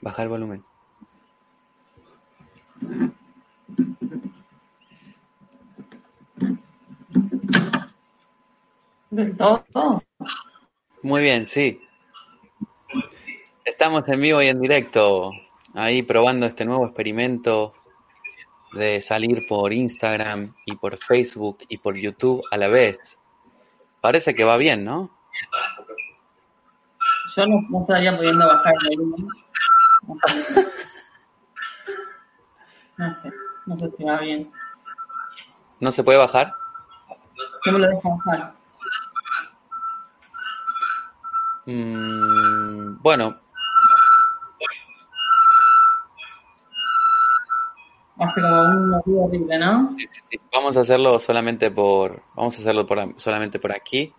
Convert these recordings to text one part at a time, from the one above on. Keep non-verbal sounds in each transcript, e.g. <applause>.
Baja el volumen. ¿Del todo? Muy bien, sí. Estamos en vivo y en directo, ahí probando este nuevo experimento de salir por Instagram y por Facebook y por YouTube a la vez. Parece que va bien, ¿no? Yo no, no estaría pudiendo bajar el volumen. No sé, no sé si va bien. ¿No se puede bajar? No me lo deja bajar. Mm, bueno, Hace como un ruido horrible, ¿no? sí, sí, sí. vamos a hacerlo solamente por, vamos a hacerlo por, solamente por aquí,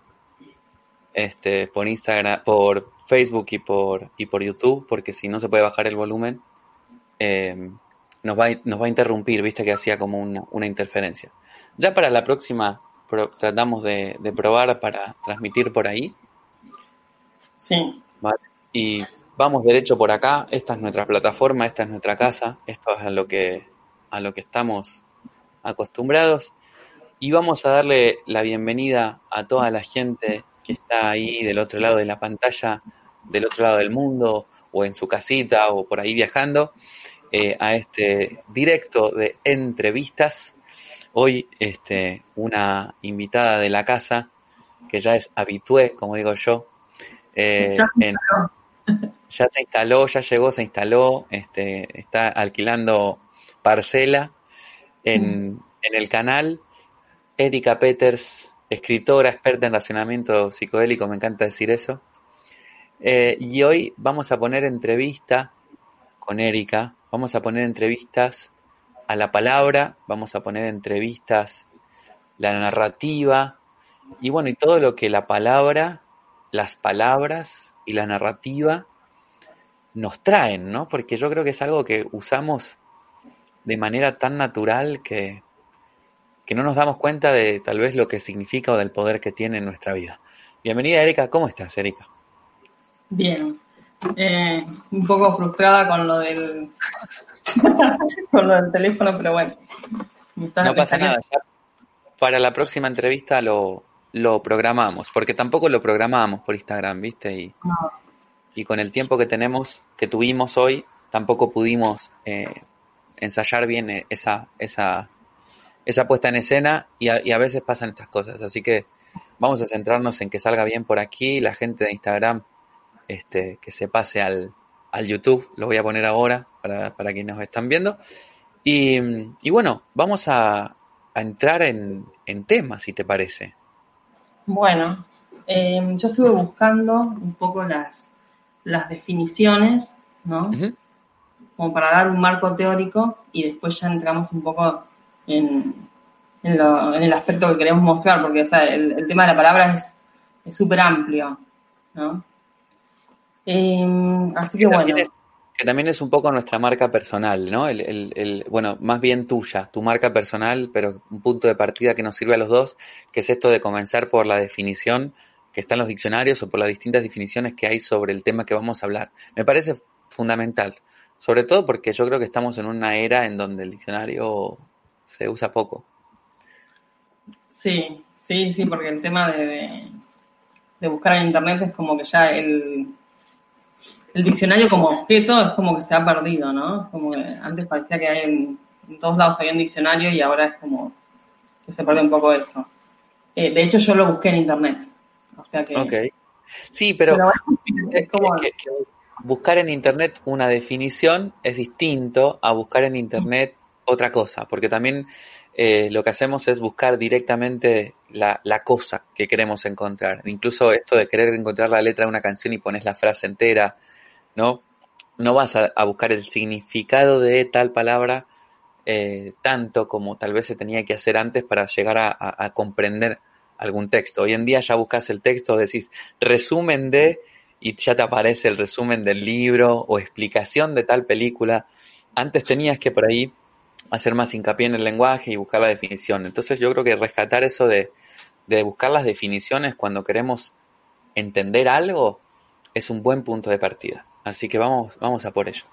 este, por Instagram, por Facebook y por y por YouTube, porque si no se puede bajar el volumen, eh, nos va a, nos va a interrumpir, viste que hacía como una, una interferencia. Ya para la próxima pro- tratamos de, de probar para transmitir por ahí, Sí. ¿vale? Y vamos derecho por acá, esta es nuestra plataforma, esta es nuestra casa, esto es a lo que, a lo que estamos acostumbrados. Y vamos a darle la bienvenida a toda la gente que está ahí del otro lado de la pantalla, del otro lado del mundo, o en su casita, o por ahí viajando, eh, a este directo de entrevistas. Hoy, este, una invitada de la casa, que ya es habitué, como digo yo, eh, Ya se en- <laughs> ya se instaló, ya llegó, se instaló, este, está alquilando parcela en, en el canal. Erika Peters, escritora, experta en racionamiento psicodélico, me encanta decir eso. Eh, y hoy vamos a poner entrevista con Erika, vamos a poner entrevistas a la palabra, vamos a poner entrevistas la narrativa y bueno, y todo lo que la palabra, las palabras y la narrativa nos traen, ¿no? Porque yo creo que es algo que usamos de manera tan natural que, que no nos damos cuenta de tal vez lo que significa o del poder que tiene en nuestra vida. Bienvenida, Erika. ¿Cómo estás, Erika? Bien. Eh, un poco frustrada con lo del <laughs> con lo del teléfono, pero bueno. No pasa nada. ya para la próxima entrevista lo, lo programamos, porque tampoco lo programamos por Instagram, ¿viste? Y, No, y con el tiempo que tenemos, que tuvimos hoy, tampoco pudimos eh, ensayar bien eh, esa, esa, esa puesta en escena y a, y a veces pasan estas cosas. Así que vamos a centrarnos en que salga bien por aquí, la gente de Instagram, este, que se pase al, al YouTube, lo voy a poner ahora para, para quienes nos están viendo. Y, y bueno, vamos a, a entrar en, en temas, si te parece. Bueno, eh, yo estuve buscando un poco las, las definiciones, ¿no? Como para dar un marco teórico y después ya entramos un poco en, en, lo- en el aspecto que queremos mostrar, porque o sea, el, el tema de la palabra es es súper amplio, ¿no? Eh, así que bueno, es- que también es un poco nuestra marca personal, ¿no? El, el- el- bueno, más bien tuya, tu marca personal, pero un punto de partida que nos sirve a los dos, que es esto de comenzar por la definición que está en los diccionarios o por las distintas definiciones que hay sobre el tema que vamos a hablar. Me parece fundamental, sobre todo porque yo creo que estamos en una era en donde el diccionario se usa poco. sí, sí, sí, porque el tema de, de- de buscar en internet es como que ya el, el diccionario como objeto es como que se ha perdido, ¿no? Es como que antes parecía que hay en, en todos lados había un diccionario y ahora es como que se perdió un poco eso. Eh, de hecho, yo lo busqué en internet. O sea que. Ok. Sí, pero pero Es es como. que- que buscar en internet una definición es distinto a buscar en internet otra cosa, porque también eh, lo que hacemos es buscar directamente la, la cosa que queremos encontrar. Incluso esto de querer encontrar la letra de una canción y pones la frase entera, ¿no? No vas a, buscar el significado de tal palabra eh, tanto como tal vez se tenía que hacer antes para llegar a, a- a comprender algún texto. Hoy en día ya buscas el texto, decís resumen de y ya te aparece el resumen del libro o explicación de tal película. Antes tenías que por ahí hacer más hincapié en el lenguaje y buscar la definición. Entonces yo creo que rescatar eso de, de buscar las definiciones cuando queremos entender algo es un buen punto de partida. Así que vamos, vamos a por ello.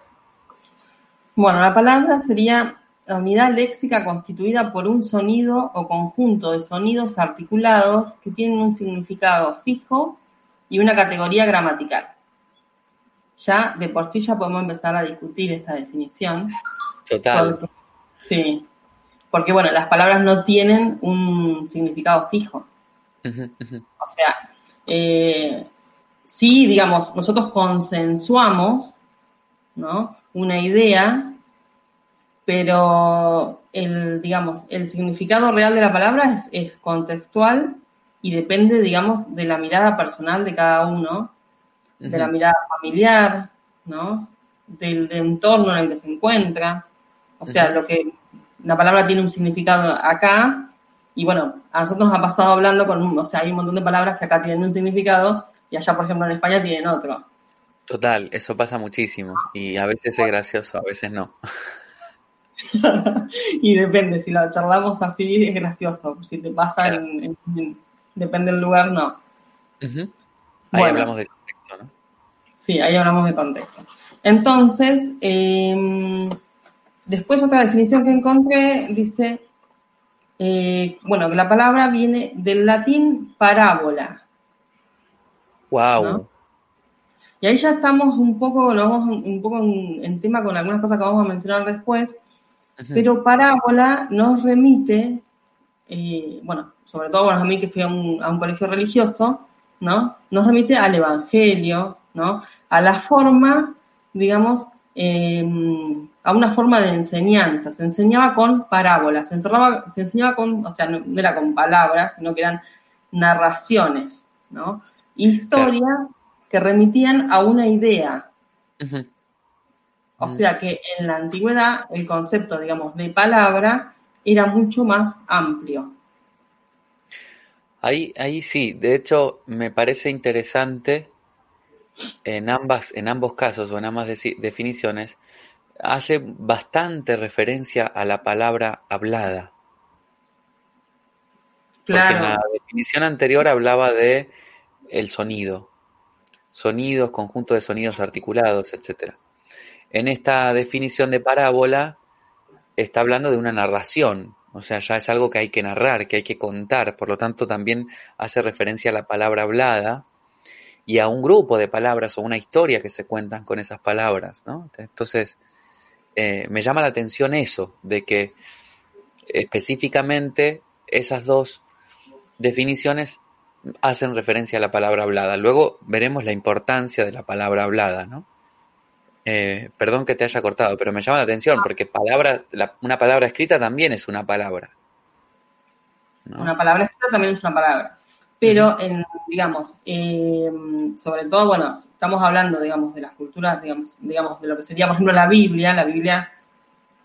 Bueno, la palabra sería la unidad léxica constituida por un sonido o conjunto de sonidos articulados que tienen un significado fijo y una categoría gramatical. Ya de por sí ya podemos empezar a discutir esta definición. Total. sí, porque bueno, las palabras no tienen un significado fijo. O sea, eh, sí, digamos, nosotros consensuamos, ¿no? Una idea, pero el, digamos, el significado real de la palabra es, contextual y depende, digamos, de la mirada personal de cada uno, de la mirada familiar, ¿no? Del, entorno en el que se encuentra. O sea, lo que la palabra tiene un significado acá, y bueno, a nosotros nos ha pasado hablando con, o sea, hay un montón de palabras que acá tienen un significado y allá, por ejemplo, en España tienen otro. Total, eso pasa muchísimo y a veces es gracioso, a veces no. <laughs> y depende, si lo charlamos así es gracioso, si te pasa en, depende del lugar, no. Ahí hablamos de contexto, ¿no? Sí, ahí hablamos de contexto. Entonces, em, después otra definición que encontré dice, eh, bueno, la palabra viene del latín parábola, Wow. Y ahí ya estamos un poco, nos vamos un poco en, tema con algunas cosas que vamos a mencionar después, pero parábola nos remite, eh, bueno, sobre todo a mí que fui a un, a un, colegio religioso, ¿no? Nos remite al evangelio, ¿no? A la forma, digamos, em, a una forma de enseñanza. Se enseñaba con parábolas, se, encerraba, se enseñaba con, o sea, no, no era con palabras, sino que eran narraciones, ¿no? Historia que remitían a una idea. O sea que en la antigüedad el concepto, digamos, de palabra era mucho más amplio. Ahí, ahí sí, de hecho me parece interesante en ambas, en ambos casos o en ambas definiciones, hace bastante referencia a la palabra hablada. Claro. Porque en la definición anterior hablaba de el sonido, sonidos, conjunto de sonidos articulados, etc. En esta definición de parábola está hablando de una narración, o sea, ya es algo que hay que narrar, que hay que contar, por lo tanto también hace referencia a la palabra hablada y a un grupo de palabras o una historia que se cuentan con esas palabras. Entonces, eh, me llama la atención eso, de que específicamente esas dos definiciones hacen referencia a la palabra hablada. Luego veremos la importancia de la palabra hablada, ¿no? Eh, perdón que te haya cortado, pero me llama la atención porque palabra, una palabra escrita también es una palabra. Una palabra escrita también es una palabra. Pero, en, digamos, eh, sobre todo, bueno, estamos hablando, digamos, de las culturas, digamos, digamos, de lo que sería, por ejemplo, la Biblia. La Biblia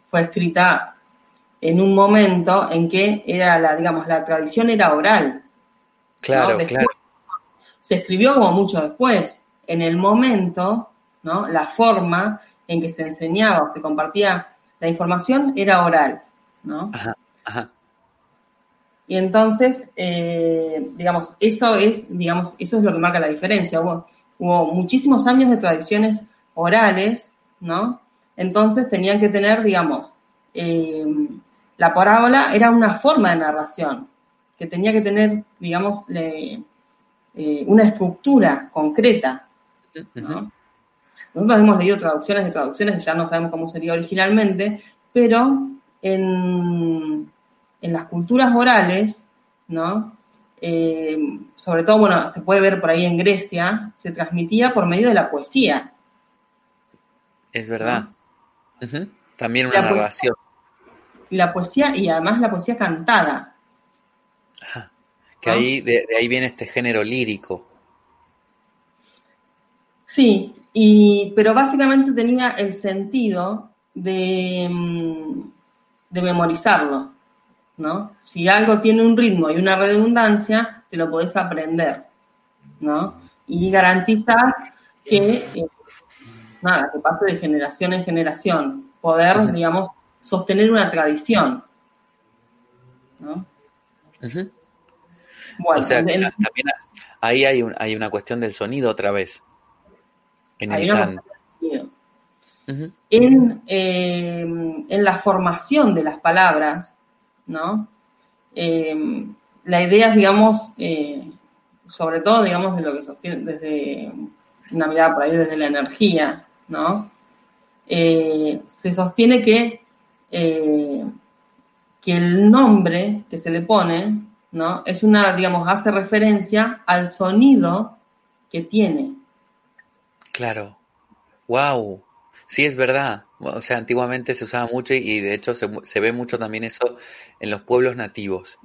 fue escrita en un momento en que era la, digamos, la tradición era oral. Claro, claro. Se escribió como mucho después. En el momento, ¿no? La forma en que se enseñaba o se compartía la información era oral, ¿no? Ajá, ajá. Y entonces, eh, digamos, eso es, digamos, eso es lo que marca la diferencia. Hubo, hubo muchísimos años de tradiciones orales, ¿no? Entonces tenían que tener, digamos, eh, la parábola era una forma de narración, que tenía que tener, digamos, eh, una estructura concreta. Nosotros hemos leído traducciones de traducciones que ya no sabemos cómo sería originalmente, pero en, en las culturas orales, ¿no? Eh, sobre todo, bueno, se puede ver por ahí en Grecia, se transmitía por medio de la poesía. Es verdad. También una narración. la poesía, y además la poesía cantada. Que ahí, de, ahí viene este género lírico. Sí, y, pero básicamente tenía el sentido de, mm, de memorizarlo, ¿no? Si algo tiene un ritmo y una redundancia, te lo podés aprender, ¿no? Y garantizas que, eh, nada, que pase de generación en generación, poder, digamos, sostener una tradición, ¿no? O sea, también ahí hay, hay una cuestión del sonido otra vez. En el definido. Ujú. en, eh, en la formación de las palabras, ¿no? Eh, la idea digamos, eh, sobre todo, digamos, de lo que sostiene desde una mirada por ahí, desde la energía, ¿no? Eh, se sostiene que, eh, que el nombre que se le pone, ¿no? Es una, digamos, hace referencia al sonido que tiene. Claro. Wow. Sí, es verdad. O sea, antiguamente se usaba mucho y, de hecho se, se ve mucho también eso en los pueblos nativos.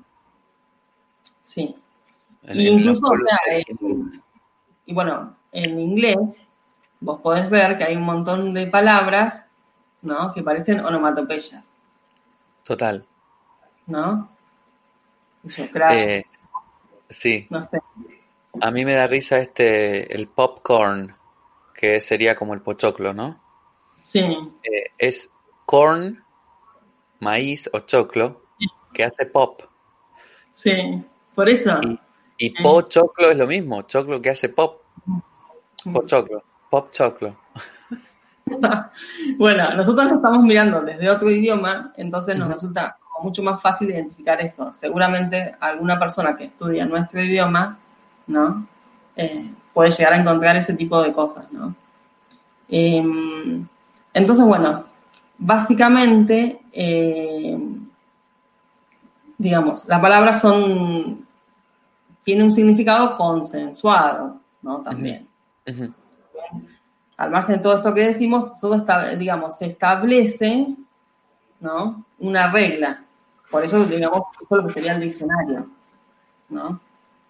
Sí. En, Y en los incluso, o sea, eh. Y bueno, en inglés vos podés ver que hay un montón de palabras, ¿no? Que parecen onomatopeyas, Total. ¿no? Eh, sí. no sé. A mí me da risa este, el popcorn, que sería como el pochoclo, ¿no? Sí, Eh, es corn, maíz o choclo, que hace pop. sí. Por eso, Y, y pochoclo es lo mismo, choclo que hace pop, pochoclo, pop choclo. <laughs> bueno, nosotros lo estamos mirando desde otro idioma, entonces nos resulta mucho más fácil identificar eso. Seguramente alguna persona que estudia nuestro idioma, ¿no? Eh, puede llegar a encontrar ese tipo de cosas, ¿no? Eh, entonces, bueno, básicamente, eh, digamos, las palabras son, tienen un significado consensuado, ¿no? También Ujú. al margen de todo esto que decimos, todo está, digamos, se establece, ¿no? Una regla. Por eso, digamos, eso es lo que sería el diccionario, ¿no?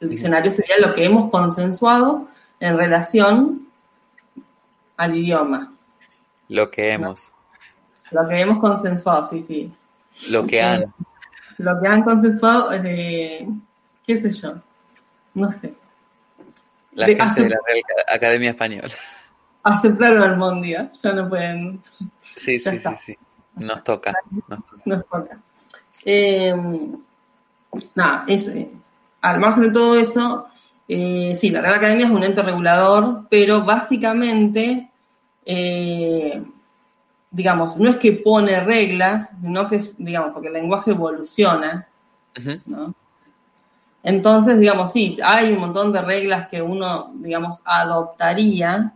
El diccionario sería lo que hemos consensuado en relación al idioma. Lo que hemos, Lo que hemos consensuado, sí, sí. lo que han. Lo que han consensuado, eh, qué sé yo, no sé. La De- gente de la Real Academia Española. Aceptaron al Mondia, ya no pueden, Sí, sí, sí, sí. Nos toca. nos toca. nos toca. Eh, nada, es, eh, al margen de todo eso, eh, sí, la Real Academia es un ente regulador, pero básicamente, eh, digamos, no es que pone reglas, sino que digamos, porque el lenguaje evoluciona. Entonces, digamos, sí, hay un montón de reglas que uno, digamos, adoptaría,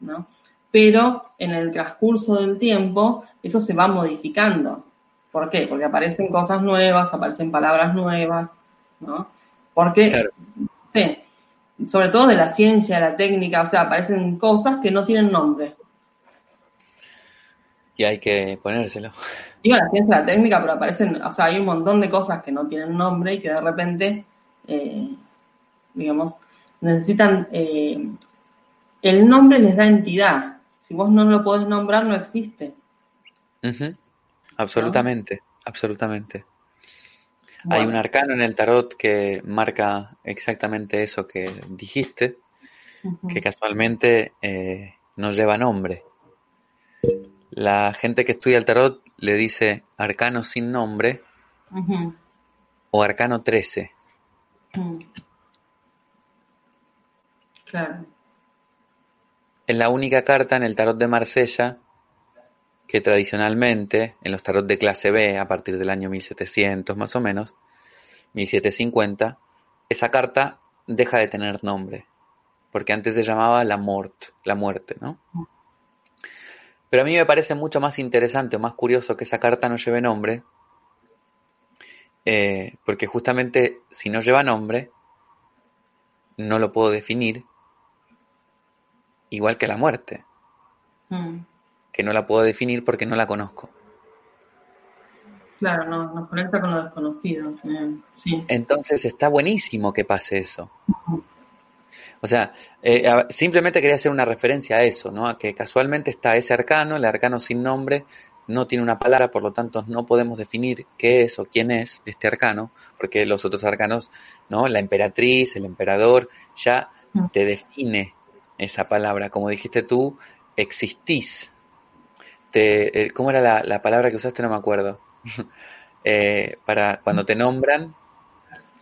¿no? Pero en el transcurso del tiempo eso se va modificando. ¿Por qué? Porque aparecen cosas nuevas, aparecen palabras nuevas, ¿no? Porque, Claro. sí, sobre todo de la ciencia, de la técnica, o sea, aparecen cosas que no tienen nombre. Y hay que ponérselo. Digo la ciencia, la técnica, pero aparecen, o sea, hay un montón de cosas que no tienen nombre y que de repente, eh, digamos, necesitan, eh, el nombre les da entidad. Si vos no lo podés nombrar, no existe. Ujú. Absolutamente, absolutamente. Hay un arcano en el tarot que marca exactamente eso que dijiste, que casualmente eh, no lleva nombre. La gente que estudia el tarot le dice arcano sin nombre o arcano 13. ujú. Claro. Es la única carta en el tarot de Marsella que tradicionalmente, en los tarot de clase B, a partir del año 1700 más o menos, 1750, esa carta deja de tener nombre, porque antes se llamaba la mort, la muerte, ¿no? Pero a mí me parece mucho más interesante o más curioso que esa carta no lleve nombre, eh, porque justamente si no lleva nombre, no lo puedo definir, igual que la muerte Mm, que no la puedo definir porque no la conozco. Claro, no, nos conecta con lo desconocido. eh, sí. Entonces está buenísimo que pase eso. O sea, eh, simplemente quería hacer una referencia a eso, ¿no? A que casualmente está ese arcano, el arcano sin nombre, no tiene una palabra, por lo tanto no podemos definir qué es o quién es este arcano, porque los otros arcanos, ¿no? La emperatriz, el emperador, ya te define esa palabra. Como dijiste tú, existís. Te, eh, ¿Cómo era la, la palabra que usaste? No me acuerdo. <laughs> Eh, para cuando te nombran,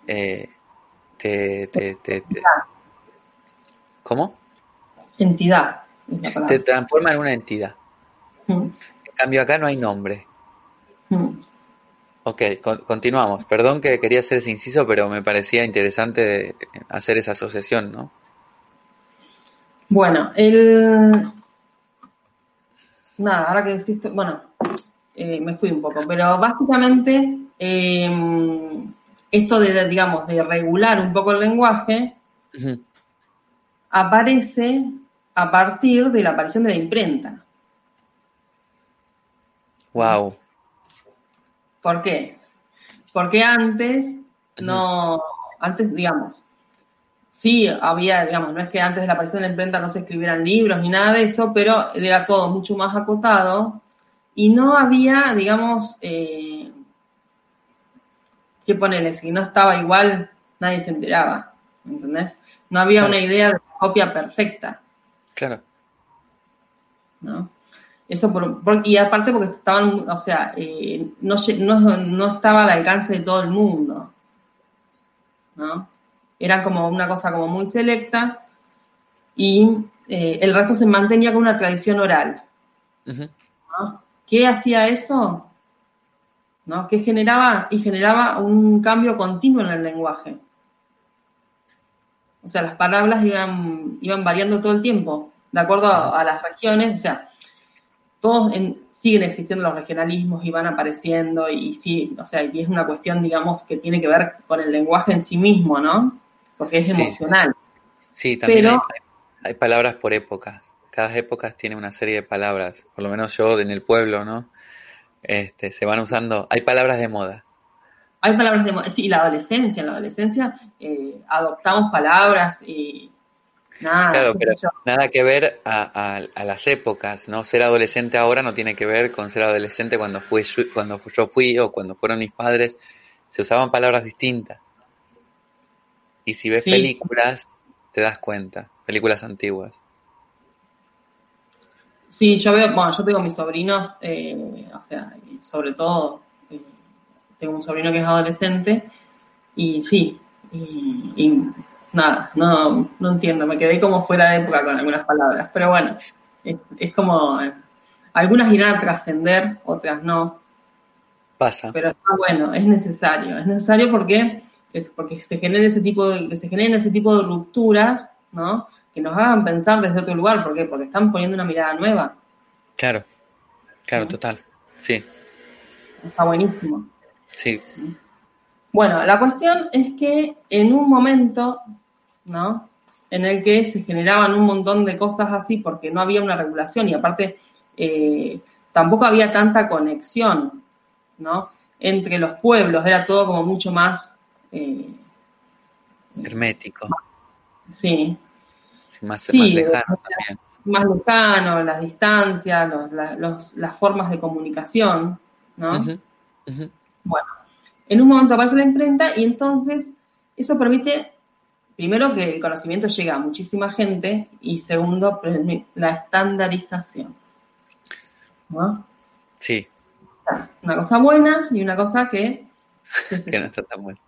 eh, te, te, te- te- ¿Cómo? Entidad. Te transforma en una entidad. Mm. En cambio acá no hay nombre. Mm. Ok, continuamos. Perdón que quería hacer ese inciso, pero me parecía interesante hacer esa asociación, ¿no? Bueno, el... Nada, ahora que decís, bueno, eh, me fui un poco, pero básicamente em, esto de, digamos, de regular un poco el lenguaje aparece a partir de la aparición de la imprenta. Wow. ¿Por qué? Porque antes no, antes, digamos, sí había, digamos, no es que antes de la aparición de la imprenta no se escribieran libros ni nada de eso, pero era todo mucho más acotado y no había, digamos, eh, ¿qué ponerle? Si no estaba igual, nadie se enteraba, ¿entendés? No había una idea de copia perfecta. Claro. ¿No? Eso por, y aparte porque estaban, o sea, eh, no, no, estaba al alcance de todo el mundo. ¿No? Era como una cosa como muy selecta y eh, el resto se mantenía con una tradición oral. ¿Qué hacía eso? ¿No? ¿Qué generaba? Y generaba un cambio continuo en el lenguaje. O sea, las palabras iban, iban variando todo el tiempo, de acuerdo a, las regiones. O sea, todos siguen existiendo los regionalismos y van apareciendo y sí, o sea, y es una cuestión, digamos, que tiene que ver con el lenguaje en sí mismo, ¿no? Porque es emocional. Sí, también hay, hay, palabras por épocas. Cada época tiene una serie de palabras. Por lo menos yo en el pueblo, ¿no? Este, se van usando. Hay palabras de moda. Hay palabras de sí, la adolescencia, en la adolescencia eh, adoptamos palabras y nada. Claro, pero nada que ver a, las épocas, ¿no? Ser adolescente ahora no tiene que ver con ser adolescente cuando, fui, cuando yo fui o cuando fueron mis padres. Se usaban palabras distintas. Y si ves películas, te das cuenta, películas antiguas. Sí, yo veo, bueno, yo tengo mis sobrinos, eh, o sea, sobre todo tengo un sobrino que es adolescente y sí, y, nada, no, no entiendo, me quedé como fuera de época con algunas palabras, pero bueno, es, como, algunas irán a trascender, otras no. Pasa. Pero está bueno, es necesario, es necesario porque, es porque se genere ese tipo de, que se generen ese tipo de rupturas, ¿no? Que nos hagan pensar desde otro lugar, ¿por qué? Porque están poniendo una mirada nueva. Claro, claro, total, sí. Está buenísimo. Sí. Bueno, la cuestión es que en un momento, ¿no? En el que se generaban un montón de cosas así porque no había una regulación y aparte eh, tampoco había tanta conexión, ¿no? Entre los pueblos, era todo como mucho más... Eh, Hermético. Sí. Más, más lejano también. Más lejano, las distancias, las formas de comunicación, ¿no? Bueno, en un momento aparece la imprenta y entonces eso permite, primero, que el conocimiento llegue a muchísima gente y segundo, la estandarización. ¿No? Sí. Una cosa buena y una cosa que... que <laughs> no está tan buena.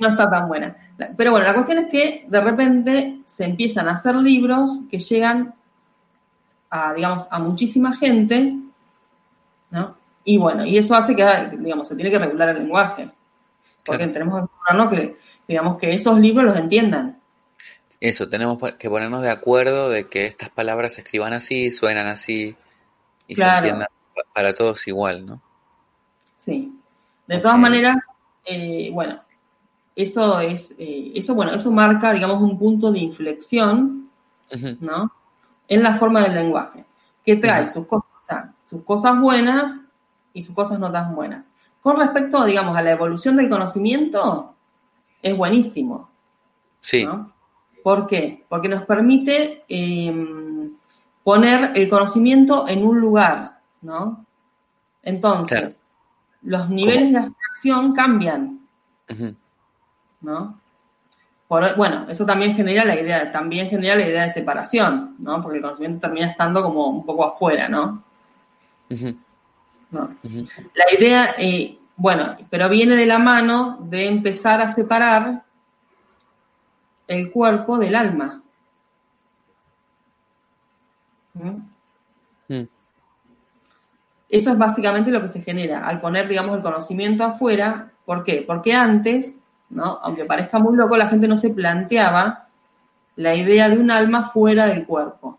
No está tan buena. Pero bueno, la cuestión es que de repente se empiezan a hacer libros que llegan a, digamos, a muchísima gente, ¿no? Y bueno, y eso hace que, digamos, se tiene que regular el lenguaje. Porque tenemos que digamos, que esos libros los entiendan. Eso, tenemos que ponernos de acuerdo de que estas palabras se escriban así, suenan así y se entiendan para todos igual, ¿no? Sí. De todas maneras, eh, bueno, eso es, eh, eso, bueno, eso marca, digamos, un punto de inflexión, ¿no? En la forma del lenguaje, que trae sus cosas, sus cosas buenas y sus cosas no tan buenas. Con respecto, digamos, a la evolución del conocimiento, es buenísimo. Sí. ¿Por qué? Porque nos permite em, poner el conocimiento en un lugar, ¿no? Entonces, los niveles de abstracción cambian, ¿no? bueno, eso también genera la idea, también genera la idea de separación, ¿no? Porque el conocimiento termina estando como un poco afuera, ¿no? La idea, eh, bueno, pero viene de la mano de empezar a separar el cuerpo del alma. ¿Mm? Eso es básicamente lo que se genera al poner, digamos, el conocimiento afuera. ¿Por qué? Porque antes, ¿no? Aunque parezca muy loco, la gente no se planteaba la idea de un alma fuera del cuerpo.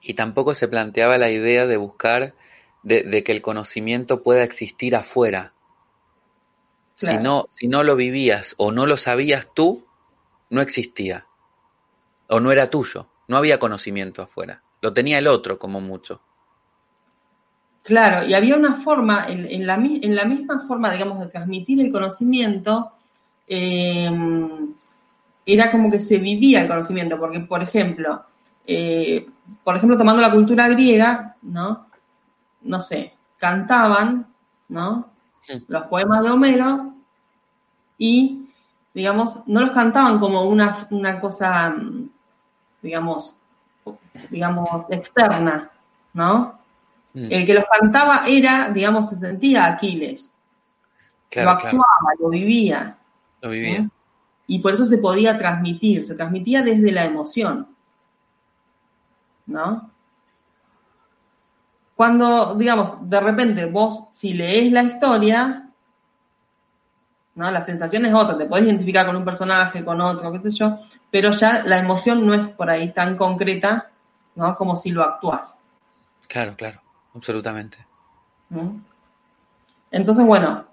Y tampoco se planteaba la idea de buscar, de, que el conocimiento pueda existir afuera. Si, no, si no lo vivías o no lo sabías tú, no existía. O no era tuyo. No había conocimiento afuera. Lo tenía el otro como mucho. Claro, y había una forma, en, la, en la, misma forma, digamos, de transmitir el conocimiento, em, era como que se vivía el conocimiento, porque, por ejemplo, eh, por ejemplo, tomando la cultura griega, ¿no? No sé, cantaban, ¿no? Los poemas de Homero y, digamos, no los cantaban como una, una cosa, digamos, digamos, externa, ¿no? Mm. El que los cantaba era, digamos, se sentía Aquiles. lo actuaba, lo vivía. Lo vivía. Y por eso se podía transmitir, se transmitía desde la emoción. ¿No? Cuando, digamos, de repente vos, si lees la historia, ¿no? La sensación es otra, te podés identificar con un personaje, con otro, qué sé yo, pero ya la emoción no es por ahí tan concreta, ¿no? Como si lo actuás. Claro, claro absolutamente. Entonces, bueno,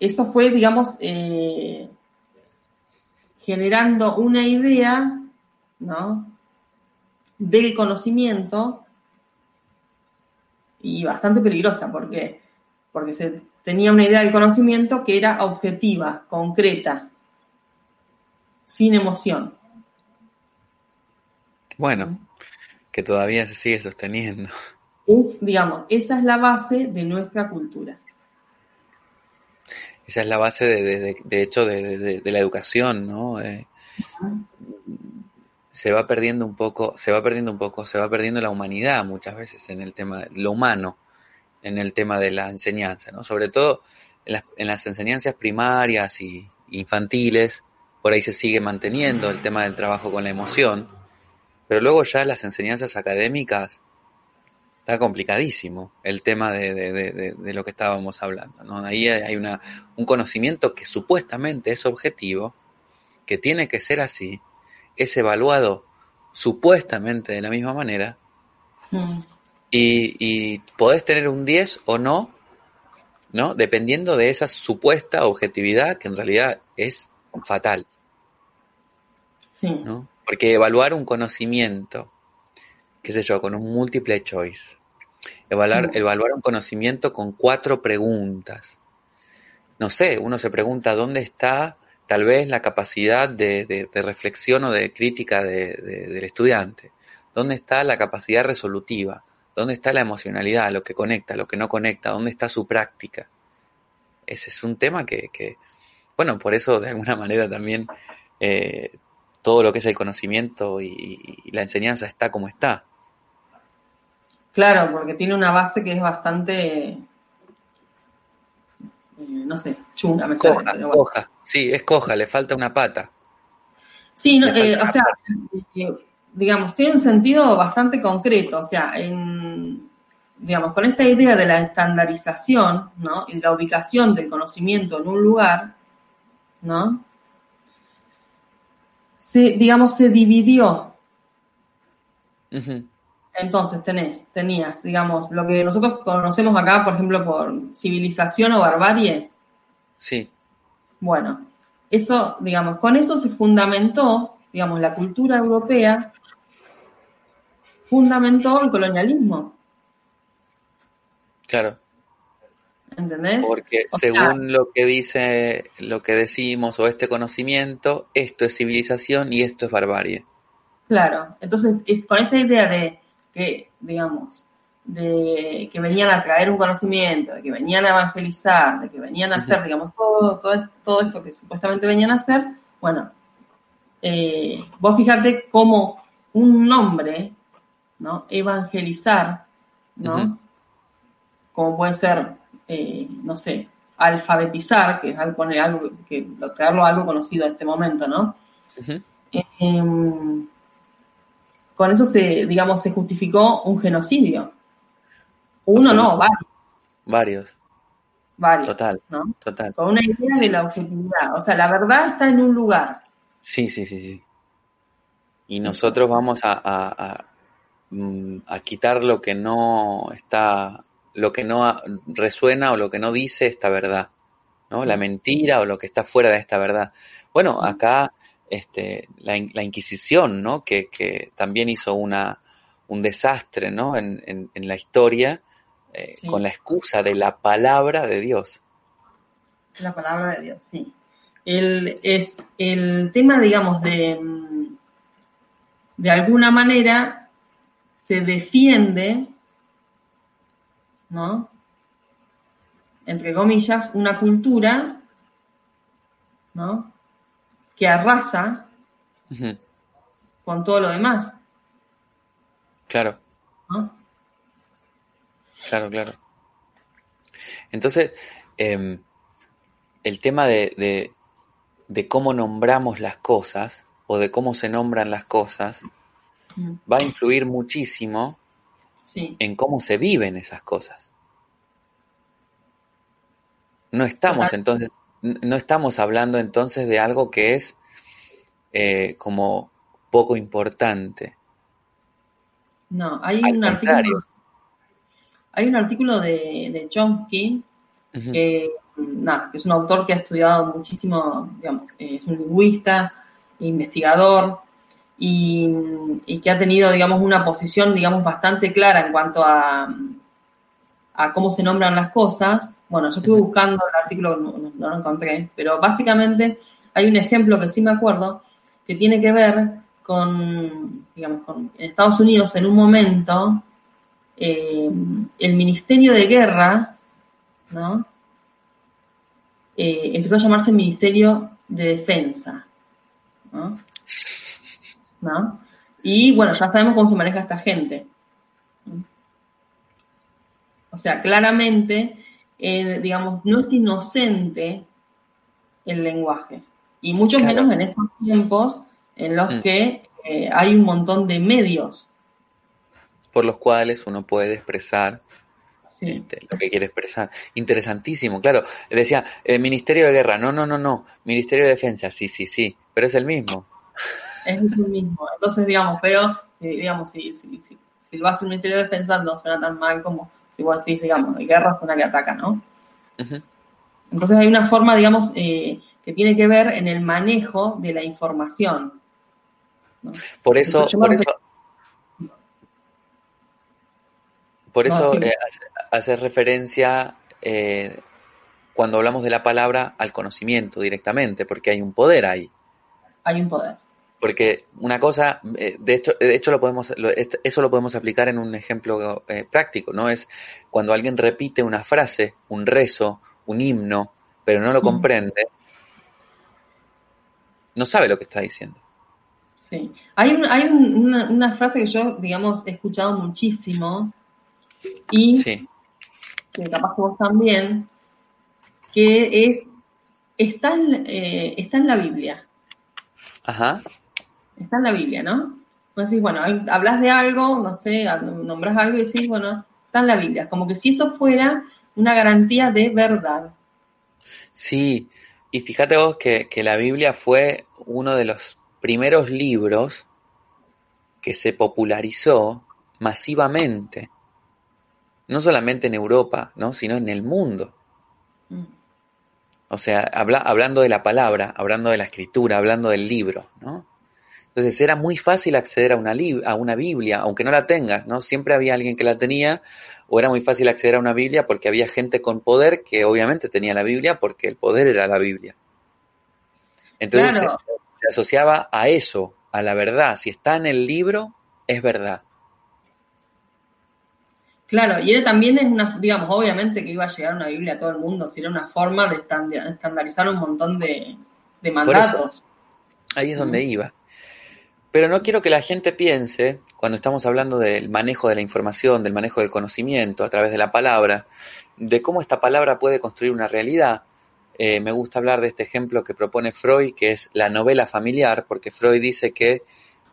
eso fue, digamos, eh, generando una idea, ¿no? Del conocimiento y bastante peligrosa, porque porque se tenía una idea del conocimiento que era objetiva, concreta, sin emoción. Bueno, que todavía se sigue sosteniendo. Es, digamos, esa es la base de nuestra cultura. Esa es la base, de, de, hecho, de, la educación, ¿no? Eh, se va perdiendo un poco, se va perdiendo un poco, se va perdiendo la humanidad muchas veces en el tema, lo humano, en el tema de la enseñanza, ¿no? Sobre todo en las, en las enseñanzas primarias y infantiles, por ahí se sigue manteniendo el tema del trabajo con la emoción, pero luego ya las enseñanzas académicas está complicadísimo el tema de, lo que estábamos hablando. ¿no? Ahí hay una, un conocimiento que supuestamente es objetivo, que tiene que ser así, es evaluado supuestamente de la misma manera, mm. y, y podés tener un 10 o no, ¿no? Dependiendo de esa supuesta objetividad que en realidad es fatal. Sí. ¿no? Porque evaluar un conocimiento, qué sé yo, con un múltiple choice, evaluar, evaluar un conocimiento con cuatro preguntas. No sé, uno se pregunta dónde está tal vez la capacidad de, reflexión o de crítica del estudiante, dónde está la capacidad resolutiva, dónde está la emocionalidad, lo que conecta, lo que no conecta, dónde está su práctica. Ese es un tema que, bueno, por eso de alguna <laughs> manera también eh, todo lo que es el conocimiento y, la enseñanza está como está. Claro, porque tiene una base que es bastante, eh, no sé, chunga, me coja, coja. Sí, es coja, le falta una pata. Sí, eh, o sea, eh, digamos, tiene un sentido bastante concreto, o sea, en, digamos, con esta idea de la estandarización, ¿no? Y la ubicación del conocimiento en un lugar, ¿no? Se, digamos, se dividió. Entonces tenés, tenías, digamos, lo que nosotros conocemos acá, por ejemplo, por civilización o barbarie. Sí. Bueno, eso, digamos, con eso se fundamentó, digamos, la cultura europea, fundamentó el colonialismo. Claro. ¿Entendés? Porque según lo que dice, lo que decimos o este conocimiento, esto es civilización y esto es barbarie. Claro, entonces con esta idea de que, digamos, de que venían a traer un conocimiento, de que venían a evangelizar, de que venían a hacer, digamos, todo, todo, esto que supuestamente venían a hacer, bueno, eh, vos fíjate cómo un nombre, ¿no? Evangelizar, ¿no? Como puede ser eh, no sé, alfabetizar, que es algo, poner algo, que traerlo a algo conocido en este momento, ¿no? Em, con eso se, digamos, se justificó un genocidio. Uno no, varios. Varios. Varios. Total, ¿no? total. Con una idea de la objetividad. O sea, la verdad está en un lugar. Sí, sí, sí, sí. Y nosotros vamos a, a, a, mm, a quitar lo que no está, lo que no resuena o lo que no dice esta verdad, ¿no? Sí. La mentira o lo que está fuera de esta verdad. Bueno, acá este, la, in- la Inquisición, ¿no? Que, que también hizo una, un desastre, ¿no? En, en, en la historia, eh, Sí. con la excusa de la palabra de Dios. La palabra de Dios, sí. El, es, el tema, digamos, de, de alguna manera se defiende, ¿no? Entre comillas, una cultura, ¿no? Que arrasa con todo lo demás, Claro. ¿no? Claro, claro. Entonces, em, el tema de, de- de cómo nombramos las cosas o de cómo se nombran las cosas Mm, va a influir muchísimo Sí, en cómo se viven esas cosas. No estamos entonces, no estamos hablando entonces de algo que es eh, como poco importante. no, hay Al un contrario. artículo, hay un artículo de, de Chomsky Ujú, que, nada, que es un autor que ha estudiado muchísimo, digamos, es un lingüista, investigador, y, y que ha tenido, digamos, una posición, digamos, bastante clara en cuanto a, a cómo se nombran las cosas. Bueno, yo estuve buscando el artículo, no lo encontré, pero básicamente hay un ejemplo que sí me acuerdo, que tiene que ver con, digamos, con en Estados Unidos en un momento, eh, el Ministerio de Guerra, ¿no? Eh, empezó a llamarse Ministerio de Defensa, ¿no? ¿No? Y bueno, ya sabemos cómo se maneja esta gente. O sea, claramente, eh, digamos, no es inocente el lenguaje. Y mucho Claro. menos en estos tiempos en los Mm. que eh, hay un montón de medios. Por los cuales uno puede expresar Sí, este, lo que quiere expresar. Interesantísimo, claro. Decía, eh, Ministerio de Guerra, no, no, no, no. Ministerio de Defensa, sí, sí, sí, pero es el mismo. Es lo mismo. Entonces, digamos, pero, eh, digamos, si, si, si, si lo hace el Ministerio de Defensa no suena tan mal como si vos decís, digamos, de guerra suena que ataca, ¿no? Entonces hay una forma, digamos, eh, que tiene que ver en el manejo de la información. ¿no? Por eso, Entonces, por eso, por No, eso sí. eh, hace, hace referencia eh, cuando hablamos de la palabra al conocimiento directamente, porque hay un poder ahí. Hay un poder. Porque una cosa, eh, de hecho, de hecho lo podemos, eso lo podemos aplicar en un ejemplo eh, práctico, ¿no? Es cuando alguien repite una frase, un rezo, un himno, pero no lo comprende, no sabe lo que está diciendo. Sí. Hay, un- hay un- una, una frase que yo, digamos, he escuchado muchísimo y Sí, que capaz que vos también, que es, está en, eh, está en la Biblia. ajá, Está en la Biblia, ¿no? Decís, bueno, hablas de algo, no sé, nombras algo y decís, bueno, está en la Biblia. Como que si eso fuera una garantía de verdad. sí. Y fíjate vos que, que la Biblia fue uno de los primeros libros que se popularizó masivamente, no solamente en Europa, ¿no? sino en el mundo. Mm. O sea, habla- hablando de la palabra, hablando de la escritura, hablando del libro, ¿no? Entonces era muy fácil acceder a una, a una Biblia, aunque no la tengas, ¿no? Siempre había alguien que la tenía, o era muy fácil acceder a una Biblia porque había gente con poder que obviamente tenía la Biblia porque el poder era la Biblia. Entonces Claro. se, se asociaba a eso, a la verdad. Si está en el libro, es verdad. Claro, y era también es una, digamos, obviamente que iba a llegar una Biblia a todo el mundo, si era una forma de estandarizar un montón de, de mandatos. Ahí es donde Mm. iba. Pero no quiero que la gente piense, cuando estamos hablando del manejo de la información, del manejo del conocimiento a través de la palabra, de cómo esta palabra puede construir una realidad. Eh, me gusta hablar de este ejemplo que propone Freud, que es la novela familiar, porque Freud dice que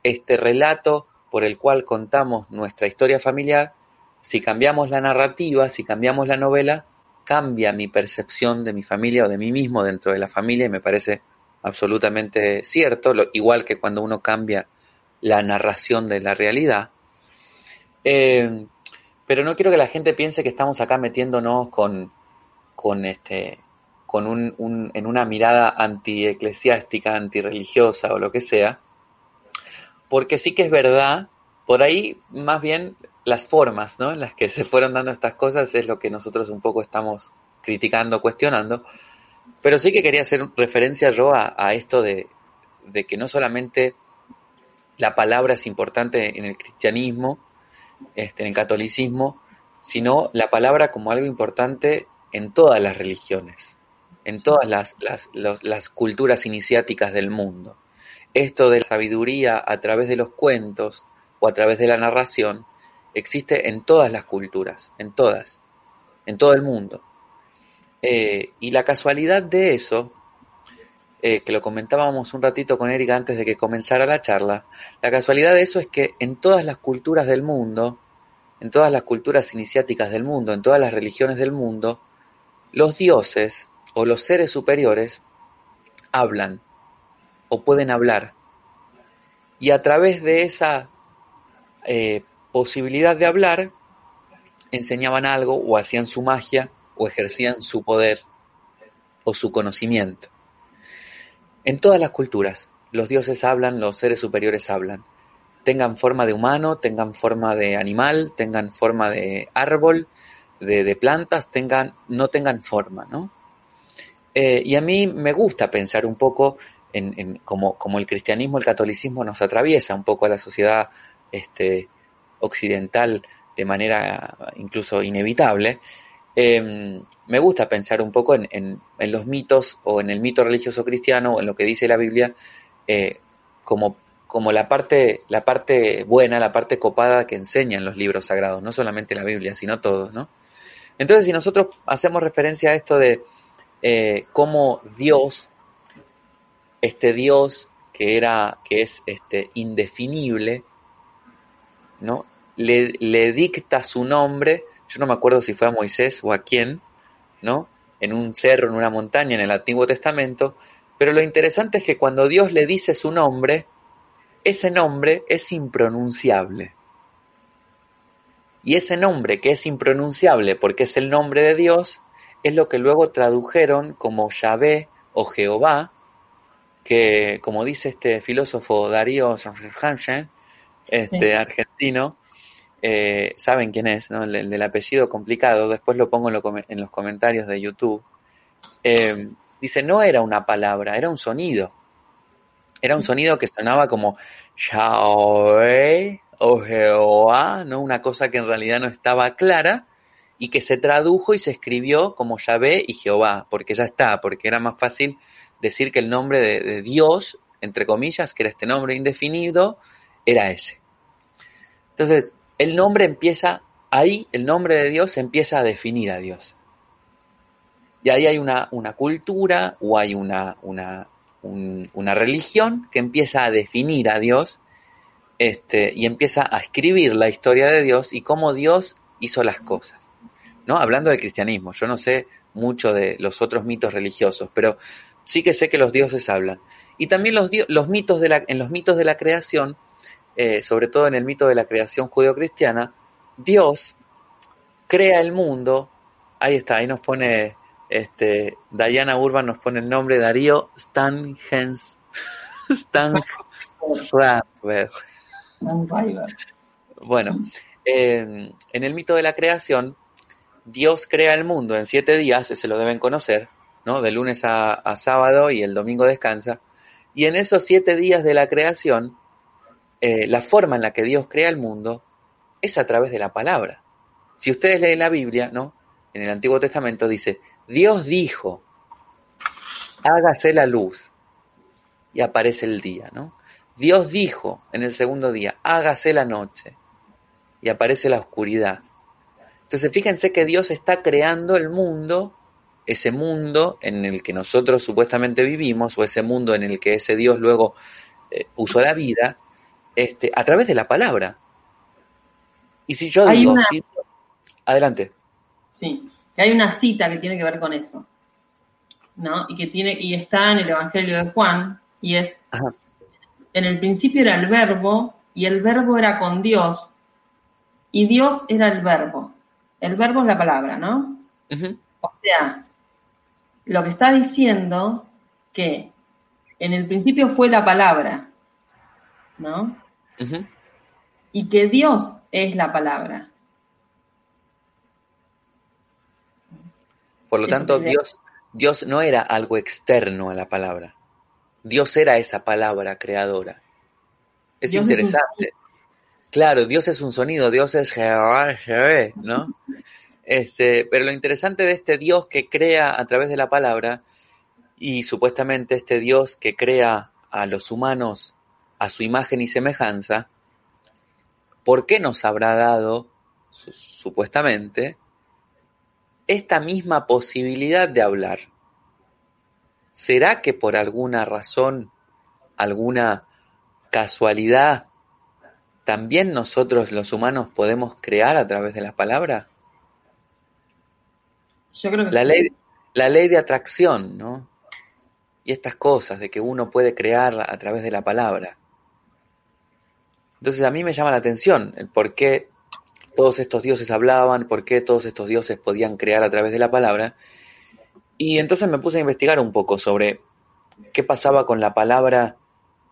este relato por el cual contamos nuestra historia familiar, si cambiamos la narrativa, si cambiamos la novela, cambia mi percepción de mi familia o de mí mismo dentro de la familia y me parece absolutamente cierto, igual que cuando uno cambia la narración de la realidad. Eh, pero no quiero que la gente piense que estamos acá metiéndonos con, con este con un, en una mirada anti-eclesiástica, anti-religiosa o lo que sea, porque sí que es verdad, por ahí más bien las formas ¿no? en las que se fueron dando estas cosas es lo que nosotros un poco estamos criticando, cuestionando, pero sí que quería hacer referencia yo a, esto de, que no solamente la palabra es importante en el cristianismo, este, en el catolicismo, sino la palabra como algo importante en todas las religiones, en todas las, culturas iniciáticas del mundo. Esto de la sabiduría a través de los cuentos o a través de la narración existe en todas las culturas, en todas, en todo el mundo. Eh, y la casualidad de eso, eh, que lo comentábamos un ratito con Erika antes de que comenzara la charla, la casualidad de eso es que en todas las culturas del mundo, en todas las culturas iniciáticas del mundo, en todas las religiones del mundo, los dioses o los seres superiores hablan o pueden hablar. Y a través de esa eh, posibilidad de hablar, enseñaban algo o hacían su magia o ejercían su poder o su conocimiento. En todas las culturas, los dioses hablan, los seres superiores hablan. Tengan forma de humano, tengan forma de animal, tengan forma de árbol, de, plantas, tengan, no tengan forma, ¿no? Eh, y a mí me gusta pensar un poco en, como, el cristianismo, el catolicismo nos atraviesa un poco a la sociedad este, occidental de manera incluso inevitable, em, me gusta pensar un poco en, los mitos o en el mito religioso cristiano o en lo que dice la Biblia eh, como, como la, parte, la parte buena, la parte copada que enseñan los libros sagrados, no solamente la Biblia, sino todos, ¿no? Entonces, si nosotros hacemos referencia a esto de eh, cómo Dios, este Dios que era, que es este, indefinible, ¿no? Le, dicta su nombre, yo no me acuerdo si fue a Moisés o a quién, ¿no? En un cerro, en una montaña, en el Antiguo Testamento, pero lo interesante es que cuando Dios le dice su nombre, ese nombre es impronunciable. Y ese nombre que es impronunciable porque es el nombre de Dios, es lo que luego tradujeron como Yahvé o Jehová, que como dice este filósofo Darío Sanfranchen, este argentino, eh, saben quién es, ¿no? el, del apellido complicado, después lo pongo en, los comentarios de YouTube, eh, dice, no era una palabra, era un sonido. Era un sonido que sonaba como Yahweh o Jehová, ¿no? Una cosa que en realidad no estaba clara y que se tradujo y se escribió como Yahvé y Jehová, porque ya está, porque era más fácil decir que el nombre de Dios, entre comillas, que era este nombre indefinido, era ese. Entonces, el nombre empieza, ahí el nombre de Dios empieza a definir a Dios. Y ahí hay una, una cultura o hay una, una, una, religión que empieza a definir a Dios este, y empieza a escribir la historia de Dios y cómo Dios hizo las cosas. ¿no? Hablando del cristianismo, yo no sé mucho de los otros mitos religiosos, pero sí que sé que los dioses hablan. Y también los, los mitos de la, en los mitos de la creación eh, sobre todo en el mito de la creación judeocristiana, Dios crea el mundo, ahí está, ahí nos pone, este, Diana Urban nos pone el nombre Darío Stangens, <laughs> Stan Bueno, en el mito de la creación, Dios crea el mundo en siete días, se lo deben conocer, ¿no? De lunes a sábado y el domingo descansa. Y en esos siete días de la creación, eh, la forma en la que Dios crea el mundo es a través de la palabra. Si ustedes leen la Biblia, ¿no? En el Antiguo Testamento dice, Dios dijo, hágase la luz y aparece el día, ¿no? Dios dijo en el segundo día, hágase la noche y aparece la oscuridad. Entonces fíjense que Dios está creando el mundo, ese mundo en el que nosotros supuestamente vivimos, o ese mundo en el que ese Dios luego eh, puso la vida, este, a través de la palabra. Y si yo Hay digo, una- si- adelante. Sí, hay una cita que tiene que ver con eso, ¿no? Y que tiene, y está en el Evangelio de Juan, y es, Ajá. en el principio era el verbo, y el verbo era con Dios, y Dios era el verbo. El verbo es la palabra, ¿no? O sea, lo que está diciendo que en el principio fue la palabra, ¿no? Y que Dios es la palabra. Por lo tanto, Dios, Dios no era algo externo a la palabra. Dios era esa palabra creadora. Es Dios es un interesante. claro, Dios es un sonido, Dios es ¿no? Este, pero lo interesante de este Dios que crea a través de la palabra y supuestamente este Dios que crea a los humanos a su imagen y semejanza, ¿por qué nos habrá dado, su- supuestamente, esta misma posibilidad de hablar? ¿Será que por alguna razón, alguna casualidad, también nosotros los humanos podemos crear a través de las palabras? Yo creo que La sí. ley, la ley de atracción, ¿no? Y estas cosas de que uno puede crear a través de la palabra. Entonces a mí me llama la atención el por qué todos estos dioses hablaban, por qué todos estos dioses podían crear a través de la palabra. Y entonces me puse a investigar un poco sobre qué pasaba con la palabra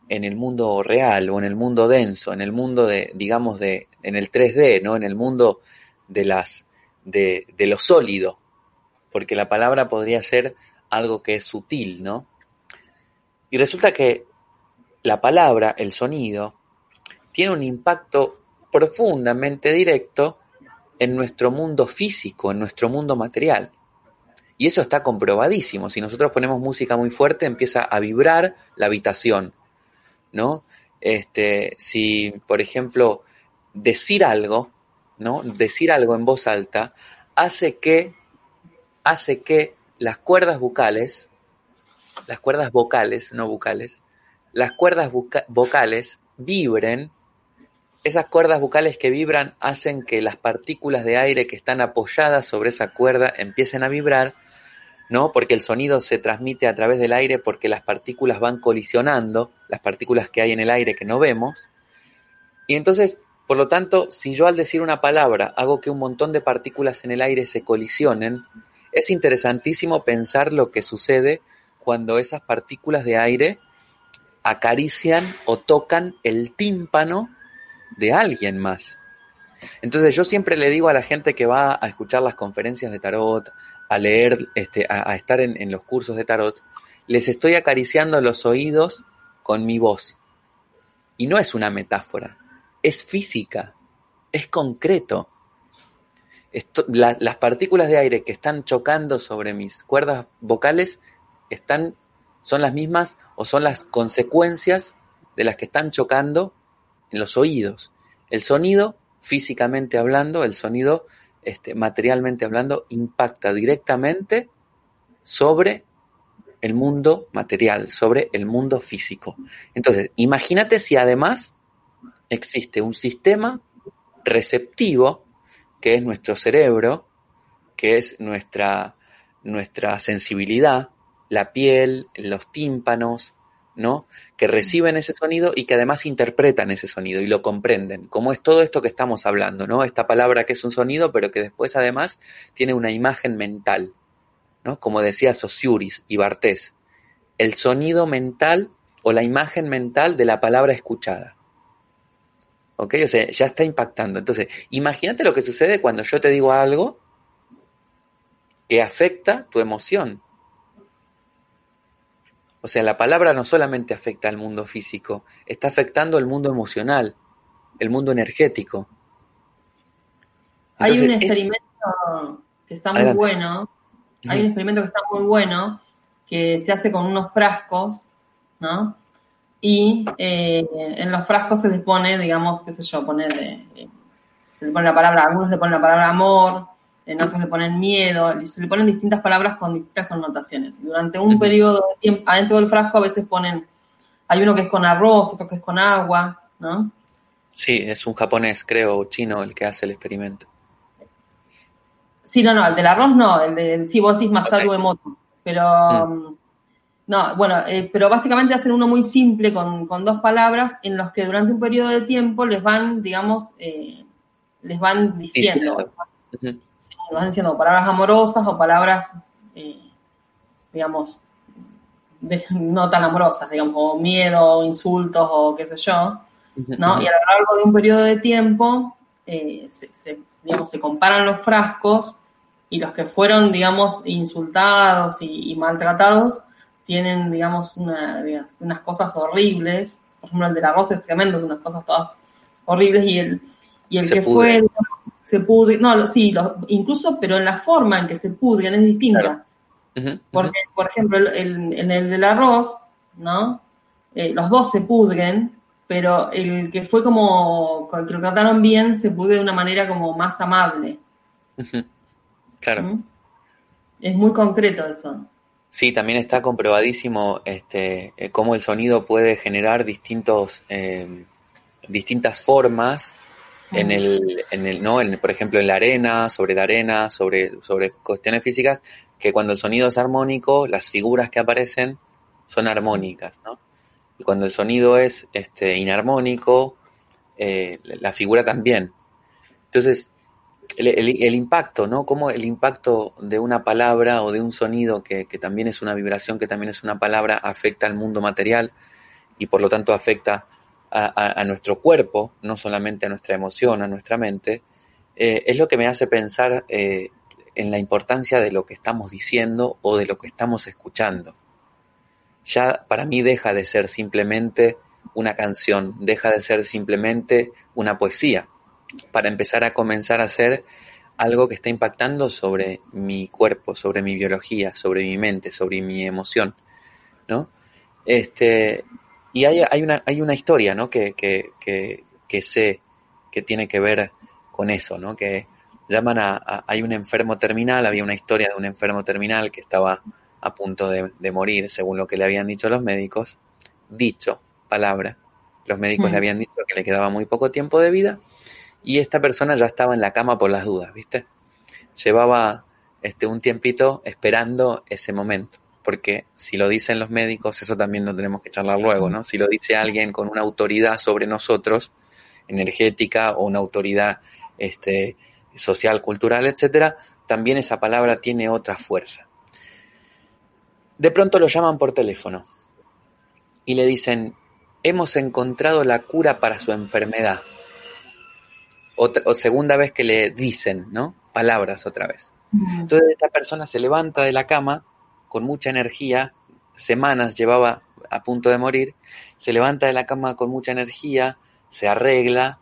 en el mundo real o en el mundo denso, en el mundo de, digamos, de, en el 3D, ¿no? En el mundo de las, de, de lo sólido, porque la palabra podría ser algo que es sutil, ¿no? Y resulta que la palabra, el sonido, tiene un impacto profundamente directo en nuestro mundo físico, en nuestro mundo material. Y eso está comprobadísimo. Si nosotros ponemos música muy fuerte, empieza a vibrar la habitación, ¿no? Este, si, por ejemplo, decir algo, ¿no? Decir algo en voz alta hace que hace que las cuerdas vocales, las cuerdas vocales, no vocales, las cuerdas vocales vibren. Esas cuerdas vocales que vibran hacen que las partículas de aire que están apoyadas sobre esa cuerda empiecen a vibrar, ¿no? Porque el sonido se transmite a través del aire porque las partículas van colisionando, las partículas que hay en el aire que no vemos. Y entonces, por lo tanto, si yo al decir una palabra hago que un montón de partículas en el aire se colisionen, es interesantísimo pensar lo que sucede cuando esas partículas de aire acarician o tocan el tímpano de alguien más. Entonces yo siempre le digo a la gente que va a escuchar las conferencias de tarot, a leer, este, a, estar en, en los cursos de tarot, les estoy acariciando los oídos con mi voz. Y no es una metáfora, es física, es concreto. Las partículas de aire que están chocando sobre mis cuerdas vocales están, son las mismas o son las consecuencias de las que están chocando en los oídos. El sonido, físicamente hablando, el sonido este, materialmente hablando, impacta directamente sobre el mundo material, sobre el mundo físico. Entonces, imagínate si además existe un sistema receptivo, que es nuestro cerebro, que es nuestra, nuestra sensibilidad, la piel, los tímpanos, ¿no? Que reciben ese sonido y que además interpretan ese sonido y lo comprenden, como es todo esto que estamos hablando, ¿no? Esta palabra que es un sonido, pero que después además tiene una imagen mental, ¿no? Como decía Saussure y Bartés, el sonido mental o la imagen mental de la palabra escuchada. ¿Ok? O sea, ya está impactando. Entonces, imagínate lo que sucede cuando yo te digo algo que afecta tu emoción. O sea, la palabra no solamente afecta al mundo físico, está afectando el mundo emocional, el mundo energético. Hay un es- experimento que está muy Adelante. bueno, hay un experimento que está muy bueno, que se hace con unos frascos, ¿no? Y eh, en los frascos se les pone, digamos, qué sé yo, poner, eh, se le pone la palabra, algunos le ponen la palabra amor, en otros le ponen miedo, y se le ponen distintas palabras con distintas connotaciones. Y durante un periodo de tiempo, adentro del frasco a veces ponen, hay uno que es con arroz, otro que es con agua, ¿no? Sí, es un japonés, creo, o chino el que hace el experimento. Sí, no, no, el del arroz no, el de, sí, vos decís Masaru. Emoto, pero, mm, no, bueno, eh, pero básicamente hacen uno muy simple con, con dos palabras en los que durante un periodo de tiempo les van, digamos, eh, les van diciendo, Diciendo. Ujú. Van diciendo palabras amorosas o palabras, eh, digamos, de- no tan amorosas, digamos, o miedo, insultos o qué sé yo, ¿no? Y a lo largo de un periodo de tiempo, eh, se, se- digamos, se comparan los frascos y los que fueron, digamos, insultados y, y maltratados tienen, digamos, una, diga- unas cosas horribles. Por ejemplo, el del arroz es tremendo, unas cosas todas horribles y el, y el Se que fue, digamos, se pudre, no, sí, los- incluso, pero en la forma en que se pudren es distinta. Claro. Porque, por ejemplo, el- en el del arroz, ¿no? Eh, los dos se pudren, pero el que fue como, que lo trataron bien, se pudre de una manera como más amable. Claro. ¿Mm? Es muy concreto eso. Sí, también está comprobadísimo este, eh, cómo el sonido puede generar distintos, eh, distintas formas en el, en el, ¿no? En, por ejemplo, en la arena, sobre la arena, sobre, sobre cuestiones físicas, que cuando el sonido es armónico, las figuras que aparecen son armónicas, ¿no? Y cuando el sonido es este, inarmónico, eh, la figura también. Entonces, el, el- el impacto, ¿no? Cómo el impacto de una palabra o de un sonido que, que también es una vibración, que también es una palabra, afecta al mundo material y por lo tanto afecta a, nuestro cuerpo, no solamente a nuestra emoción, a nuestra mente, eh, es lo que me hace pensar eh, en la importancia de lo que estamos diciendo o de lo que estamos escuchando. Ya para mí deja de ser simplemente una canción, deja de ser simplemente una poesía, para empezar a comenzar a hacer algo que está impactando sobre mi cuerpo, sobre mi biología, sobre mi mente, sobre mi emoción, ¿no? Este, y hay, hay, una, hay una historia, ¿no? Que, que, que, que sé que tiene que ver con eso, ¿no? Que llaman a, a- hay un enfermo terminal, había una historia de un enfermo terminal que estaba a punto de, de morir, según lo que le habían dicho los médicos, dicho, palabra, los médicos Mm. le habían dicho que le quedaba muy poco tiempo de vida y esta persona ya estaba en la cama por las dudas, ¿viste? Llevaba este, un tiempito esperando ese momento, porque si lo dicen los médicos, eso también lo tenemos que charlar luego, ¿no? Si lo dice alguien con una autoridad sobre nosotros, energética o una autoridad este, social, cultural, etcétera, también esa palabra tiene otra fuerza. De pronto lo llaman por teléfono y le dicen, hemos encontrado la cura para su enfermedad. Otra, o segunda vez que le dicen, ¿no? Palabras otra vez. Entonces esta persona se levanta de la cama con mucha energía, semanas llevaba a punto de morir, se levanta de la cama con mucha energía, se arregla,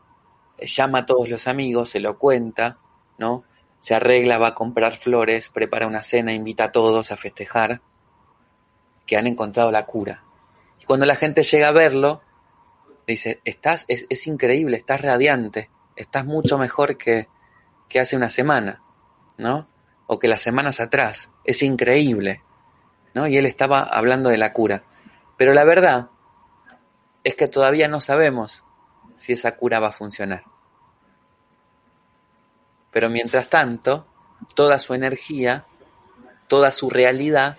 llama a todos los amigos, se lo cuenta, ¿no? Se arregla, va a comprar flores, prepara una cena, invita a todos a festejar que han encontrado la cura. Y cuando la gente llega a verlo, dice, estás, es, es increíble, estás radiante, estás mucho mejor que, que hace una semana, ¿no? O que las semanas atrás, es increíble, ¿no? Y él estaba hablando de la cura. Pero la verdad es que todavía no sabemos si esa cura va a funcionar. Pero mientras tanto, toda su energía, toda su realidad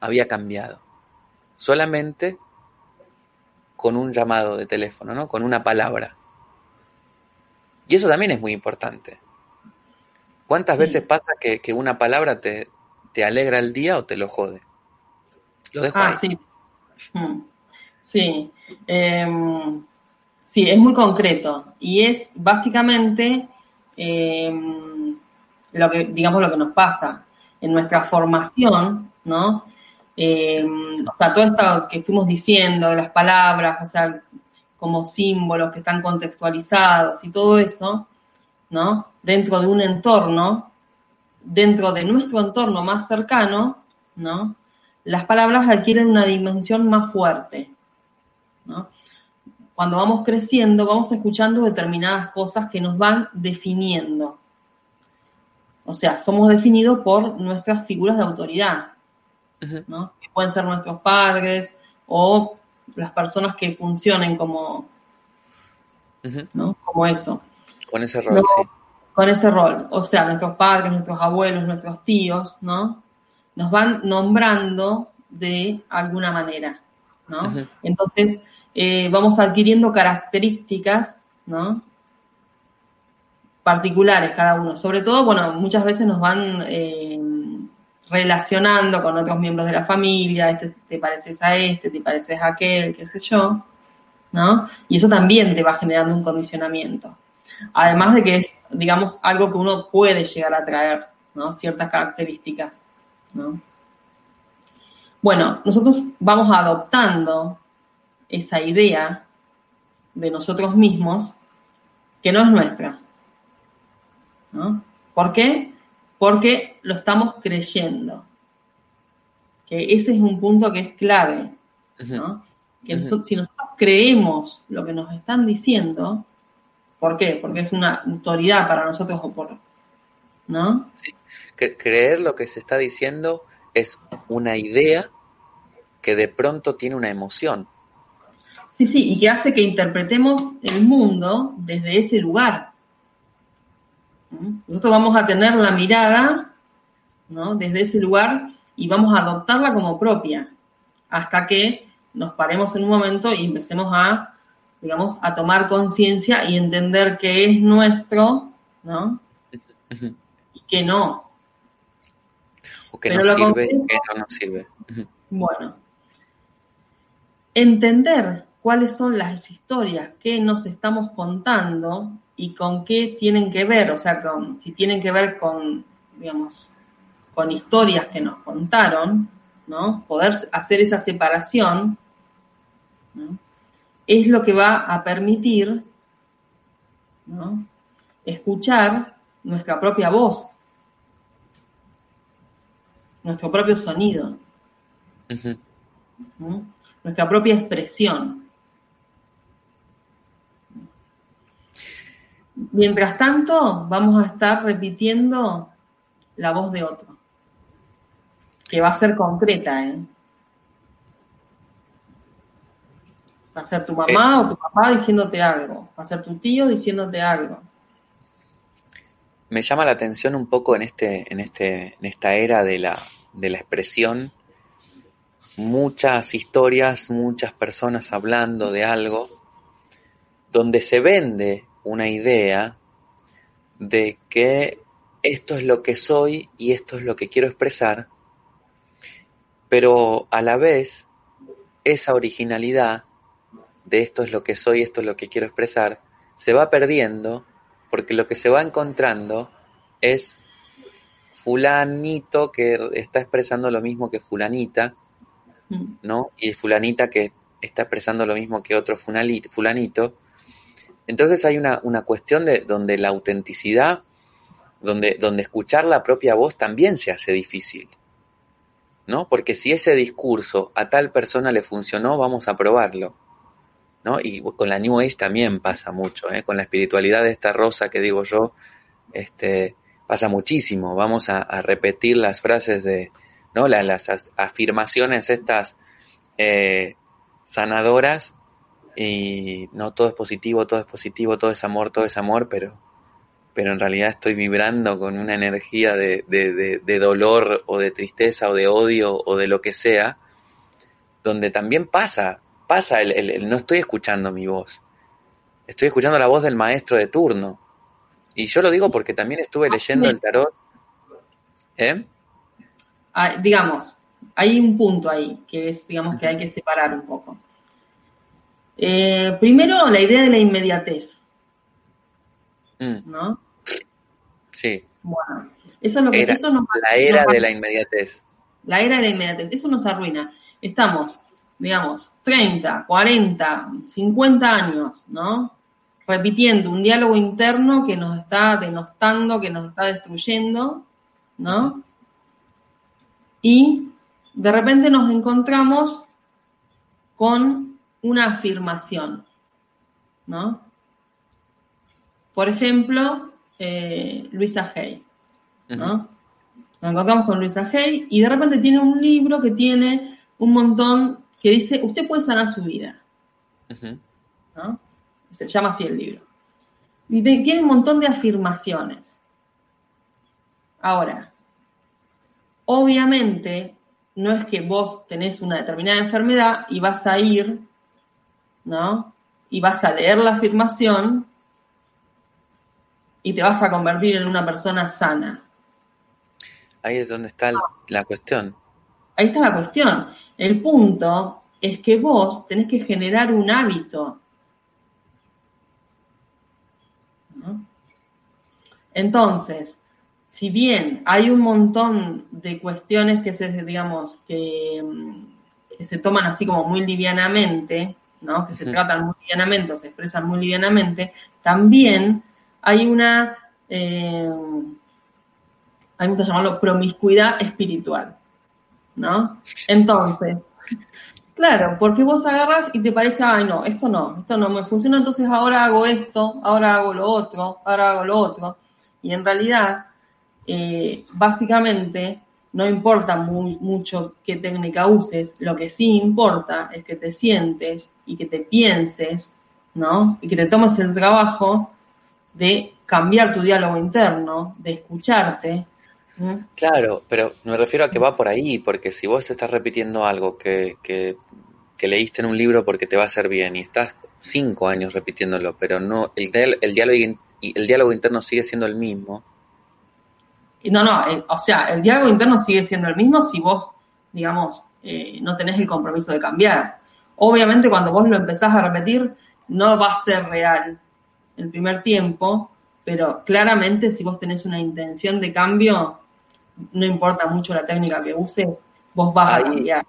había cambiado. Solamente con un llamado de teléfono, ¿no? Con una palabra. Y eso también es muy importante. ¿Cuántas Sí. veces pasa que, que una palabra te, te alegra el día o te lo jode? Lo dejo Ah, ahí. sí. Mm. Sí. Em, sí, es muy concreto. Y es básicamente em, lo que, digamos, lo que nos pasa. En nuestra formación, ¿no? Em, o sea, todo esto que fuimos diciendo, las palabras, o sea, como símbolos que están contextualizados y todo eso, ¿no? Dentro de un entorno, dentro de nuestro entorno más cercano, ¿no? Las palabras adquieren una dimensión más fuerte, ¿no? Cuando vamos creciendo, vamos escuchando determinadas cosas que nos van definiendo. O sea, somos definidos por nuestras figuras de autoridad. ¿no? Que pueden ser nuestros padres o las personas que funcionen como, ¿no? Como eso. Con ese rol, sí. Con ese rol. O sea, nuestros padres, nuestros abuelos, nuestros tíos, ¿no? Nos van nombrando de alguna manera, ¿no? Entonces, eh, vamos adquiriendo características, ¿no? Particulares cada uno. Sobre todo, bueno, muchas veces nos van eh, relacionando con otros miembros de la familia, este, te pareces a este, te pareces a aquel, qué sé yo, ¿no? Y eso también te va generando un condicionamiento. Además de que es, digamos, algo que uno puede llegar a traer, ¿no? Ciertas características, ¿no? Bueno, nosotros vamos adoptando esa idea de nosotros mismos que no es nuestra. ¿no? ¿Por qué? Porque lo estamos creyendo. Que ese es un punto que es clave. ¿no? Que si nosotros creemos lo que nos están diciendo, ¿por qué? Porque es una autoridad para nosotros o por. ¿No? Creer lo que se está diciendo es una idea que de pronto tiene una emoción. Sí, sí, y que hace que interpretemos el mundo desde ese lugar. Nosotros vamos a tener la mirada ¿no? desde ese lugar y vamos a adoptarla como propia, hasta que nos paremos en un momento y empecemos a, digamos, a tomar conciencia y entender que es nuestro, ¿no? Y que no. O que nos sirve y que no nos sirve. Bueno, entender cuáles son las historias que nos estamos contando y con qué tienen que ver, o sea, con, si tienen que ver con, digamos, con historias que nos contaron, ¿no? Poder hacer esa separación, Es lo que va a permitir, ¿no? Escuchar nuestra propia voz, nuestro propio sonido nuestra propia expresión. Mientras tanto, vamos a estar repitiendo la voz de otro, que va a ser concreta, ¿eh? Va a ser tu mamá eh. o tu papá diciéndote algo, va a ser tu tío diciéndote algo. Me llama la atención un poco en este, en este, en esta era de la, de la expresión, muchas historias, muchas personas hablando de algo, donde se vende una idea de que esto es lo que soy y esto es lo que quiero expresar, pero a la vez esa originalidad de esto es lo que soy, esto es lo que quiero expresar, se va perdiendo porque lo que se va encontrando es fulanito que está expresando lo mismo que fulanita, ¿no? Y fulanita que está expresando lo mismo que otro fulanito. Entonces hay una, cuestión de donde la autenticidad, donde, donde escuchar la propia voz también se hace difícil. ¿No? Porque si ese discurso a tal persona le funcionó, vamos a probarlo. Y con la New Age también pasa mucho, ¿eh? con la espiritualidad de esta rosa que digo yo, este, pasa muchísimo. Vamos a repetir las frases de, ¿no? las afirmaciones estas eh, sanadoras y no todo es positivo, todo es positivo, todo es amor, todo es amor, pero, pero en realidad estoy vibrando con una energía de, de, dolor o de tristeza o de odio o de lo que sea, donde también pasa, pasa el, no estoy escuchando mi voz, estoy escuchando la voz del maestro de turno. Y yo lo digo porque también estuve leyendo el tarot. ¿Eh? Ah, digamos, hay un punto ahí que es, digamos, que hay que separar un poco. Eh, primero, la idea de la inmediatez. Mm. ¿No? Sí. Bueno, eso es lo que eso nos, La era de la inmediatez. La era de la inmediatez, eso nos arruina. Estamos, digamos, 30, 40, 50 años, ¿no? Repitiendo un diálogo interno que nos está denostando, que nos está destruyendo, ¿no? y de repente nos encontramos con una afirmación, ¿no? Por ejemplo, eh, Luisa Hay, ¿no? Nos encontramos con Luisa Hay y de repente tiene un libro que tiene un montón que dice, usted puede sanar su vida, ¿no? Se llama así el libro. Y tiene un montón de afirmaciones. Ahora, obviamente, no es que vos tenés una determinada enfermedad y vas a ir, ¿no? Y vas a leer la afirmación y te vas a convertir en una persona sana. Ahí es donde está la cuestión. Ahí está la cuestión. El punto es que vos tenés que generar un hábito. Entonces, si bien hay un montón de cuestiones que se, digamos, que, se toman así como muy livianamente, ¿no? Que se tratan muy livianamente o se expresan muy livianamente, también hay una, eh, hay que llamarlo promiscuidad espiritual, ¿no? Entonces, claro, porque vos agarras y te parece, ay no, esto no, esto no me funciona, entonces ahora hago esto, ahora hago lo otro, ahora hago lo otro, y en realidad, eh, básicamente, no importa muy, mucho qué técnica uses, lo que sí importa es que te sientes y que te pienses, ¿no? Y que te tomes el trabajo de cambiar tu diálogo interno, de escucharte. Claro, pero me refiero a que va por ahí, porque si vos te estás repitiendo algo que, que, leíste en un libro porque te va a hacer bien y estás cinco años repitiéndolo, pero no el, el, diálogo, el diálogo interno sigue siendo el mismo. No, no, eh, o sea, el diálogo interno sigue siendo el mismo si vos, digamos, eh, no tenés el compromiso de cambiar. Obviamente cuando vos lo empezás a repetir, no va a ser real el primer tiempo, pero claramente si vos tenés una intención de cambio, no importa mucho la técnica que uses, vos vas a cambiar.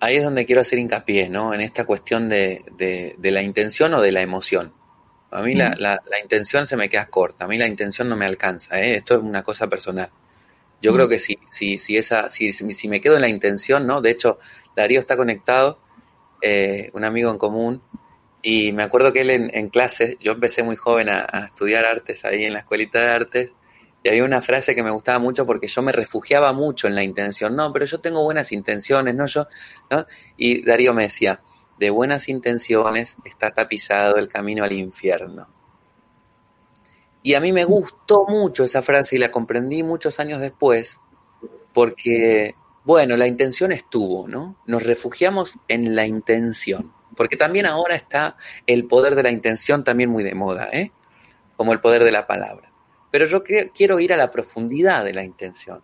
Ahí es donde quiero hacer hincapié, ¿no? En esta cuestión de, de, la intención o de la emoción. A mí la, la, intención se me queda corta, a mí la intención no me alcanza, ¿eh? esto es una cosa personal. Yo creo que si, si, si, esa, si, si me quedo en la intención, ¿no? De hecho, Darío está conectado, eh, un amigo en común, y me acuerdo que él en, en clase, yo empecé muy joven a, estudiar artes ahí en la escuelita de artes, había una frase que me gustaba mucho porque yo me refugiaba mucho en la intención. No, pero yo tengo buenas intenciones, no yo, ¿no? Y Darío me decía, de buenas intenciones está tapizado el camino al infierno. Y a mí me gustó mucho esa frase y la comprendí muchos años después, porque, bueno, la intención estuvo, ¿no? Nos refugiamos en la intención. Porque también ahora está el poder de la intención también muy de moda, ¿eh? Como el poder de la palabra. Pero yo quiero ir a la profundidad de la intención.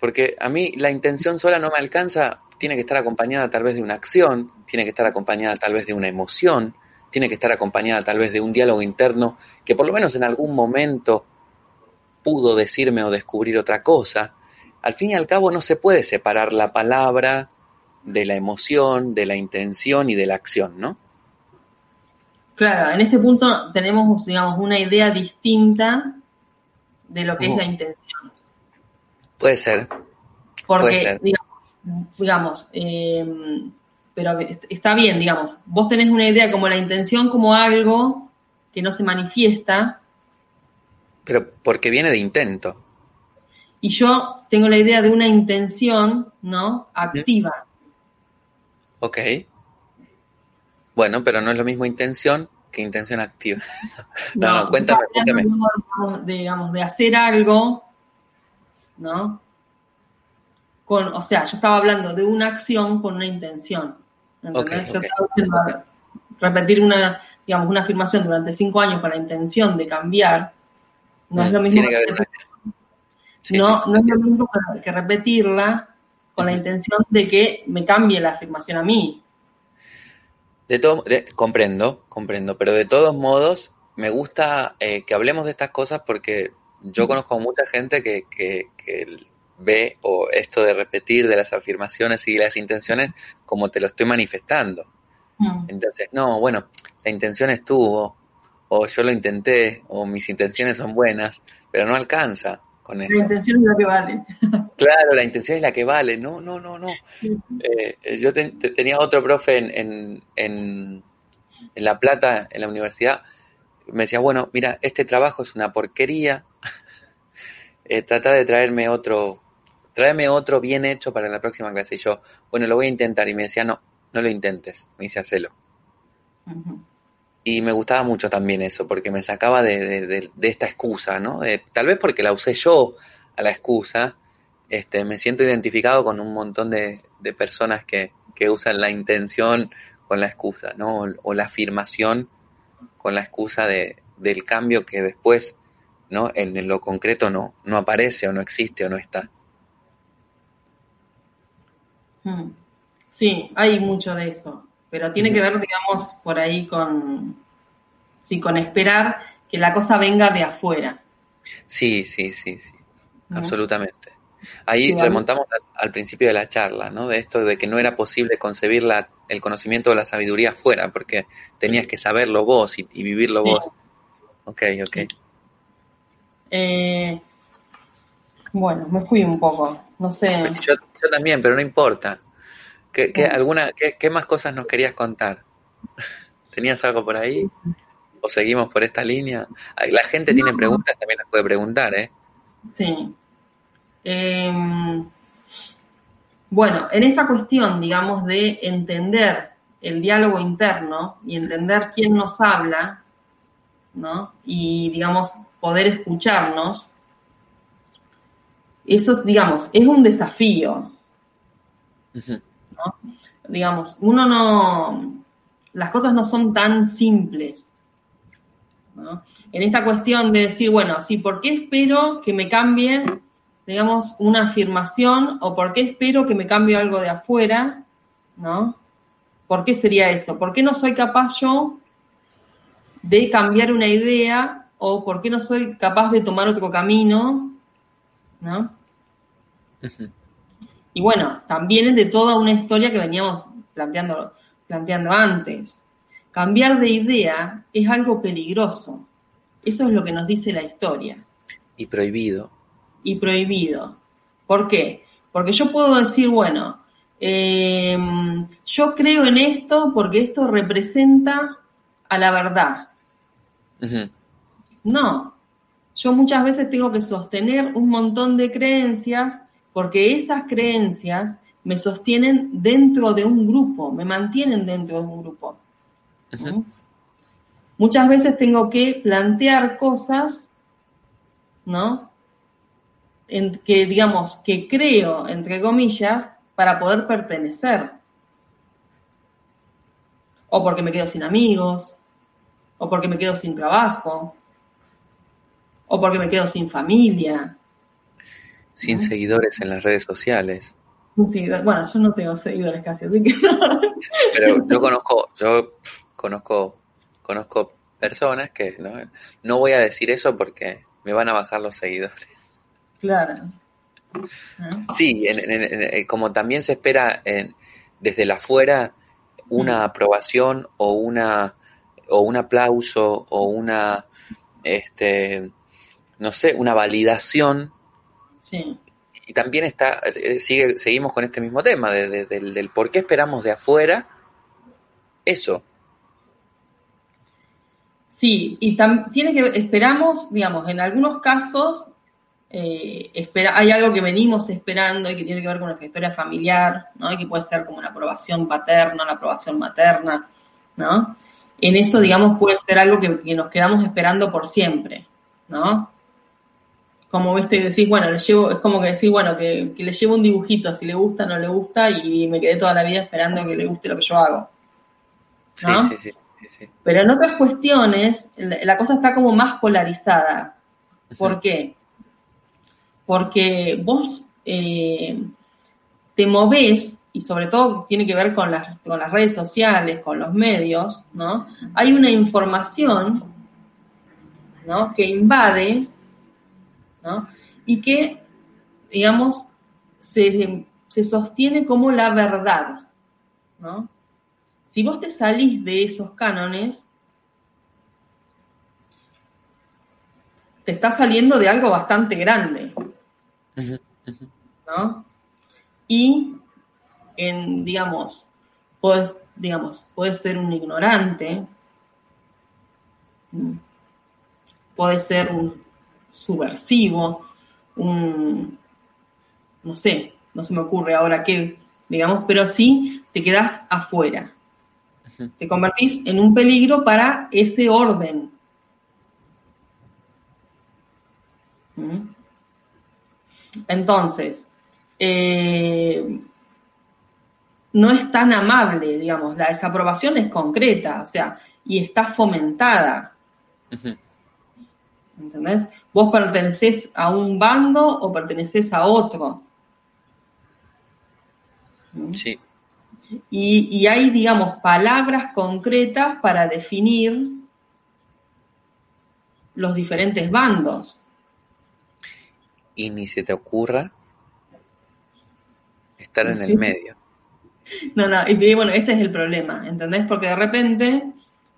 Porque a mí la intención sola no me alcanza, tiene que estar acompañada tal vez de una acción, tiene que estar acompañada tal vez de una emoción, tiene que estar acompañada tal vez de un diálogo interno que por lo menos en algún momento pudo decirme o descubrir otra cosa. Al fin y al cabo no se puede separar la palabra de la emoción, de la intención y de la acción, ¿no? Claro, en este punto tenemos, digamos, una idea distinta de lo que es la intención. Puede ser. Porque, digamos, em, pero está bien, digamos, vos tenés una idea como la intención como algo que no se manifiesta. Pero porque viene de intento. Y yo tengo la idea de una intención, ¿no? Activa. Ok. Bueno, pero no es lo mismo intención que intención activa. <laughs> no, no, cuéntame, cuéntame. digamos, de hacer algo, ¿no? Con, o sea, yo estaba hablando de una acción con una intención. ¿entendés? yo estaba diciendo, repetir una, digamos, una afirmación durante cinco años con la intención de cambiar, no es mm, lo mismo que, no, no es lo mismo que repetirla con la intención de que me cambie la afirmación a mí. De todo, comprendo, comprendo, pero de todos modos me gusta eh, que hablemos de estas cosas porque yo conozco mucha gente que, que, ve o esto de repetir de las afirmaciones y las intenciones como te lo estoy manifestando. Mm. Entonces, no, bueno, la intención estuvo, o yo lo intenté, o mis intenciones son buenas, pero no alcanza. La intención es la que vale. <laughs> Claro, la intención es la que vale. No, no, no, no. Eh, yo tenía otro profe en, en, en, La Plata, en la universidad, me decía, bueno, mira, este trabajo es una porquería. <laughs> eh, trata de traerme otro, tráeme otro bien hecho para la próxima clase. Y yo, bueno, lo voy a intentar. Y me decía, no, no lo intentes. Me dice, hacelo. Y me gustaba mucho también eso, porque me sacaba de, de, esta excusa, ¿no? tal vez porque la usé yo a la excusa, este, me siento identificado con un montón de, personas que, que, usan la intención con la excusa, ¿no? O, la afirmación con la excusa de, del cambio que después, ¿no? En, lo concreto no, no aparece o no existe o no está. Hmm. Sí, hay mucho de eso, pero tiene que ver, digamos, por ahí con, sí, con esperar que la cosa venga de afuera. Sí, sí, sí, sí, absolutamente. Ahí remontamos al, principio de la charla, ¿no? De esto de que no era posible concebir la, el conocimiento de la sabiduría fuera, porque tenías que saberlo vos y, vivirlo vos. Ok, ok. Eh, bueno, me fui un poco, no sé. Yo, también, pero no importa. ¿Qué, qué alguna, qué, más cosas nos querías contar? <laughs> ¿Tenías algo por ahí? ¿O seguimos por esta línea? La gente tiene preguntas, también las puede preguntar, ¿eh? Sí. Em, bueno, en esta cuestión, digamos, de entender el diálogo interno y entender quién nos habla, ¿no? Y, digamos, poder escucharnos, eso, es, digamos, es un desafío. ¿No? Digamos, uno no, las cosas no son tan simples. En esta cuestión de decir, bueno, sí, ¿por qué espero que me cambie digamos, una afirmación o por qué espero que me cambie algo de afuera, ¿no? ¿Por qué sería eso? ¿Por qué no soy capaz yo de cambiar una idea o por qué no soy capaz de tomar otro camino, ¿no? Y bueno, también es de toda una historia que veníamos planteando, planteando antes. Cambiar de idea es algo peligroso. Eso es lo que nos dice la historia. Y prohibido y prohibido. ¿Por qué? Porque yo puedo decir, bueno, em, yo creo en esto porque esto representa a la verdad. No, yo muchas veces tengo que sostener un montón de creencias porque esas creencias me sostienen dentro de un grupo, me mantienen dentro de un grupo. Muchas veces tengo que plantear cosas, ¿no? en que, digamos, que creo, entre comillas, para poder pertenecer. O porque me quedo sin amigos, o porque me quedo sin trabajo, o porque me quedo sin familia. Sin seguidores en las redes sociales. Bueno, yo no tengo seguidores casi, así que no. Pero yo conozco, yo conozco, conozco personas que no, no voy a decir eso porque me van a bajar los seguidores. Claro. <laughs> Sí, eh, como también se espera desde la afuera una aprobación o una o un aplauso o una este no sé una validación sí. y también está eh, sigue seguimos con este mismo tema del, del por qué esperamos de afuera eso sí y tiene que esperamos digamos en algunos casos eh, espera, hay algo que venimos esperando y que tiene que ver con nuestra historia familiar, ¿no? Y que puede ser como la aprobación paterna, la aprobación materna, ¿no? En eso, digamos, puede ser algo que, nos quedamos esperando por siempre, ¿no? Como viste y decís, bueno, le llevo, es como que decís, bueno, que, le llevo un dibujito, si le gusta, no le gusta, y me quedé toda la vida esperando que le guste lo que yo hago. ¿no? Sí, sí, sí, Pero en otras cuestiones, la, cosa está como más polarizada. ¿Por qué? porque vos eh, te movés, y sobre todo tiene que ver con las, con las redes sociales, con los medios, ¿no? Hay una información, ¿no? Que invade, ¿no? Y que, digamos, se, se sostiene como la verdad, ¿no? Si vos te salís de esos cánones, te está saliendo de algo bastante grande. ¿no? Y, en, digamos, puedes, digamos, puedes ser un ignorante, puede ser un subversivo, un, no sé, no se me ocurre ahora qué, digamos, pero sí te quedas afuera. Te convertís en un peligro para ese orden. ¿Mm? Entonces, eh, no es tan amable, digamos, la desaprobación es concreta, o sea, y está fomentada. ¿Entendés? Vos pertenecés a un bando o pertenecés a otro. Sí. Y, y, hay, digamos, palabras concretas para definir los diferentes bandos. Y ni se te ocurra estar en el medio. No, no, y bueno, ese es el problema, ¿entendés? Porque de repente,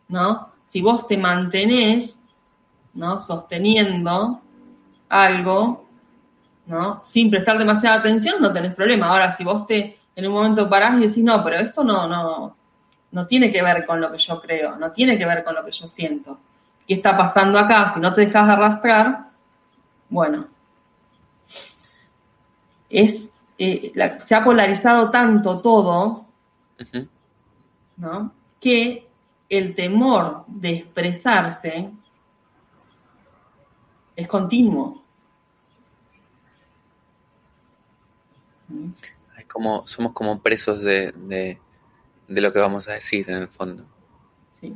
¿no? Si vos te mantenés, ¿no? Sosteniendo algo, ¿no? Sin prestar demasiada atención, no tenés problema. Ahora, si vos te en un momento parás y decís, no, pero esto no, no, no tiene que ver con lo que yo creo, no tiene que ver con lo que yo siento. ¿Qué está pasando acá? Si no te dejas arrastrar, bueno, es, eh, se ha polarizado tanto todo, ¿no? Que el temor de expresarse es continuo. como, somos como presos de, de, lo que vamos a decir en el fondo. Sí.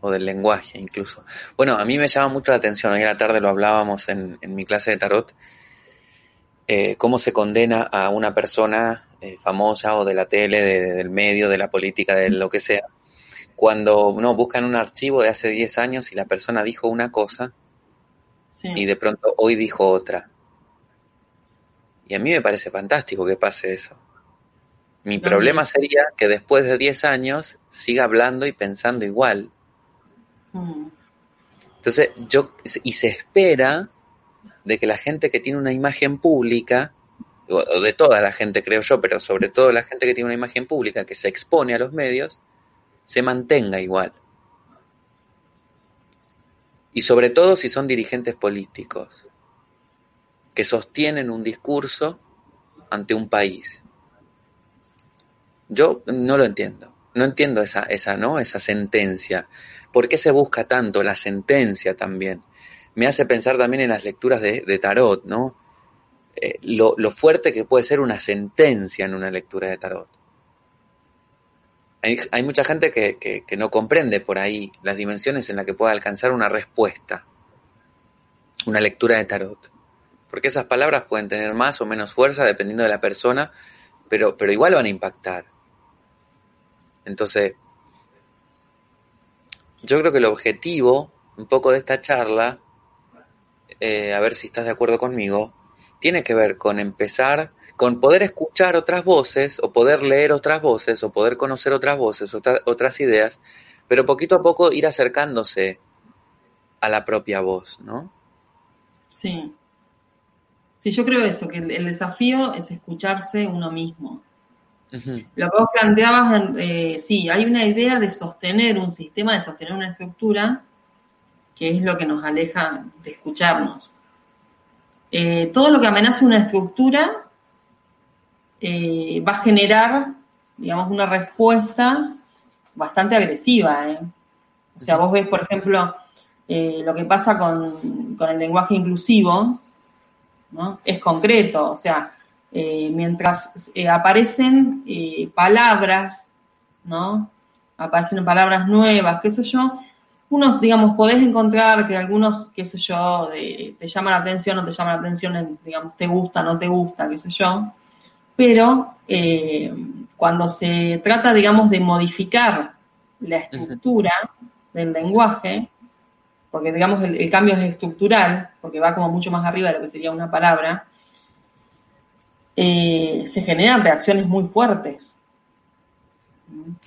O del lenguaje incluso. Bueno, a mí me llama mucho la atención, hoy a la tarde lo hablábamos en, en mi clase de tarot, eh, cómo se condena a una persona eh, famosa o de la tele, del medio, de la política, de lo que sea, cuando no buscan un archivo de hace 10 años y la persona dijo una cosa y de pronto hoy dijo otra. Y a mí me parece fantástico que pase eso. Mi problema sería que después de 10 años siga hablando y pensando igual. Mm. Entonces, yo, y se espera de que la gente que tiene una imagen pública, o de toda la gente creo yo, pero sobre todo la gente que tiene una imagen pública, que se expone a los medios, se mantenga igual. Y sobre todo si son dirigentes políticos que sostienen un discurso ante un país. Yo no lo entiendo. No entiendo esa, esa, ¿no? esa sentencia. ¿Por qué se busca tanto la sentencia también? Me hace pensar también en las lecturas de, tarot, ¿no? Eh, lo, fuerte que puede ser una sentencia en una lectura de tarot. Hay, hay mucha gente que, que, no comprende por ahí las dimensiones en las que puede alcanzar una respuesta, una lectura de tarot porque esas palabras pueden tener más o menos fuerza dependiendo de la persona, pero, pero igual van a impactar. Entonces, yo creo que el objetivo un poco de esta charla, eh, a ver si estás de acuerdo conmigo, tiene que ver con empezar, con poder escuchar otras voces, o poder leer otras voces, o poder conocer otras voces, otras ideas, pero poquito a poco ir acercándose a la propia voz, ¿no? Sí. Sí, yo creo eso, que el, desafío es escucharse uno mismo. Lo que vos planteabas, eh, sí, hay una idea de sostener un sistema, de sostener una estructura, que es lo que nos aleja de escucharnos. Eh, todo lo que amenaza una estructura eh, va a generar, digamos, una respuesta bastante agresiva. O sea, vos ves, por ejemplo, lo que pasa con, con el lenguaje inclusivo, es concreto, o sea, eh, mientras eh, aparecen eh, palabras, ¿no? Aparecen palabras nuevas, qué sé yo, unos, digamos, podés encontrar que algunos, qué sé yo, te llaman la atención, no te llaman la atención, digamos, te gusta, no te gusta, qué sé yo, pero cuando se trata, digamos, de modificar la estructura del lenguaje, porque digamos el, cambio es estructural, porque va como mucho más arriba de lo que sería una palabra, eh, se generan reacciones muy fuertes.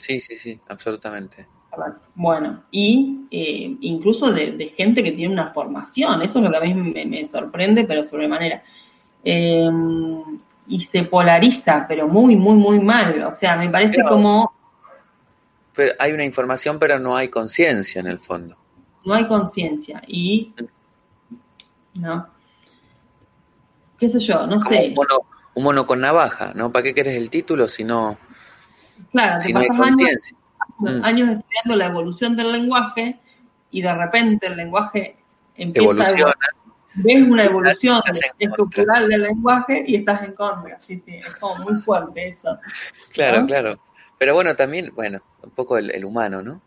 Sí, sí, sí, absolutamente. Bueno, y eh, incluso de, gente que tiene una formación, eso es lo que a mí me, sorprende, pero sobremanera. Eh, y se polariza, pero muy, muy, muy mal. O sea, me parece como... Pero hay una información, pero no hay conciencia en el fondo no hay conciencia y, ¿no? ¿Qué sé yo? No sé. Un mono, con navaja, ¿no? ¿Para qué querés el título si no, claro, si no hay conciencia? mm. años estudiando la evolución del lenguaje y de repente el lenguaje empieza a ves una evolución estructural del lenguaje y estás en contra. Sí, sí, es como muy fuerte eso. Claro, claro. Pero bueno, también, bueno, un poco el, humano, ¿no?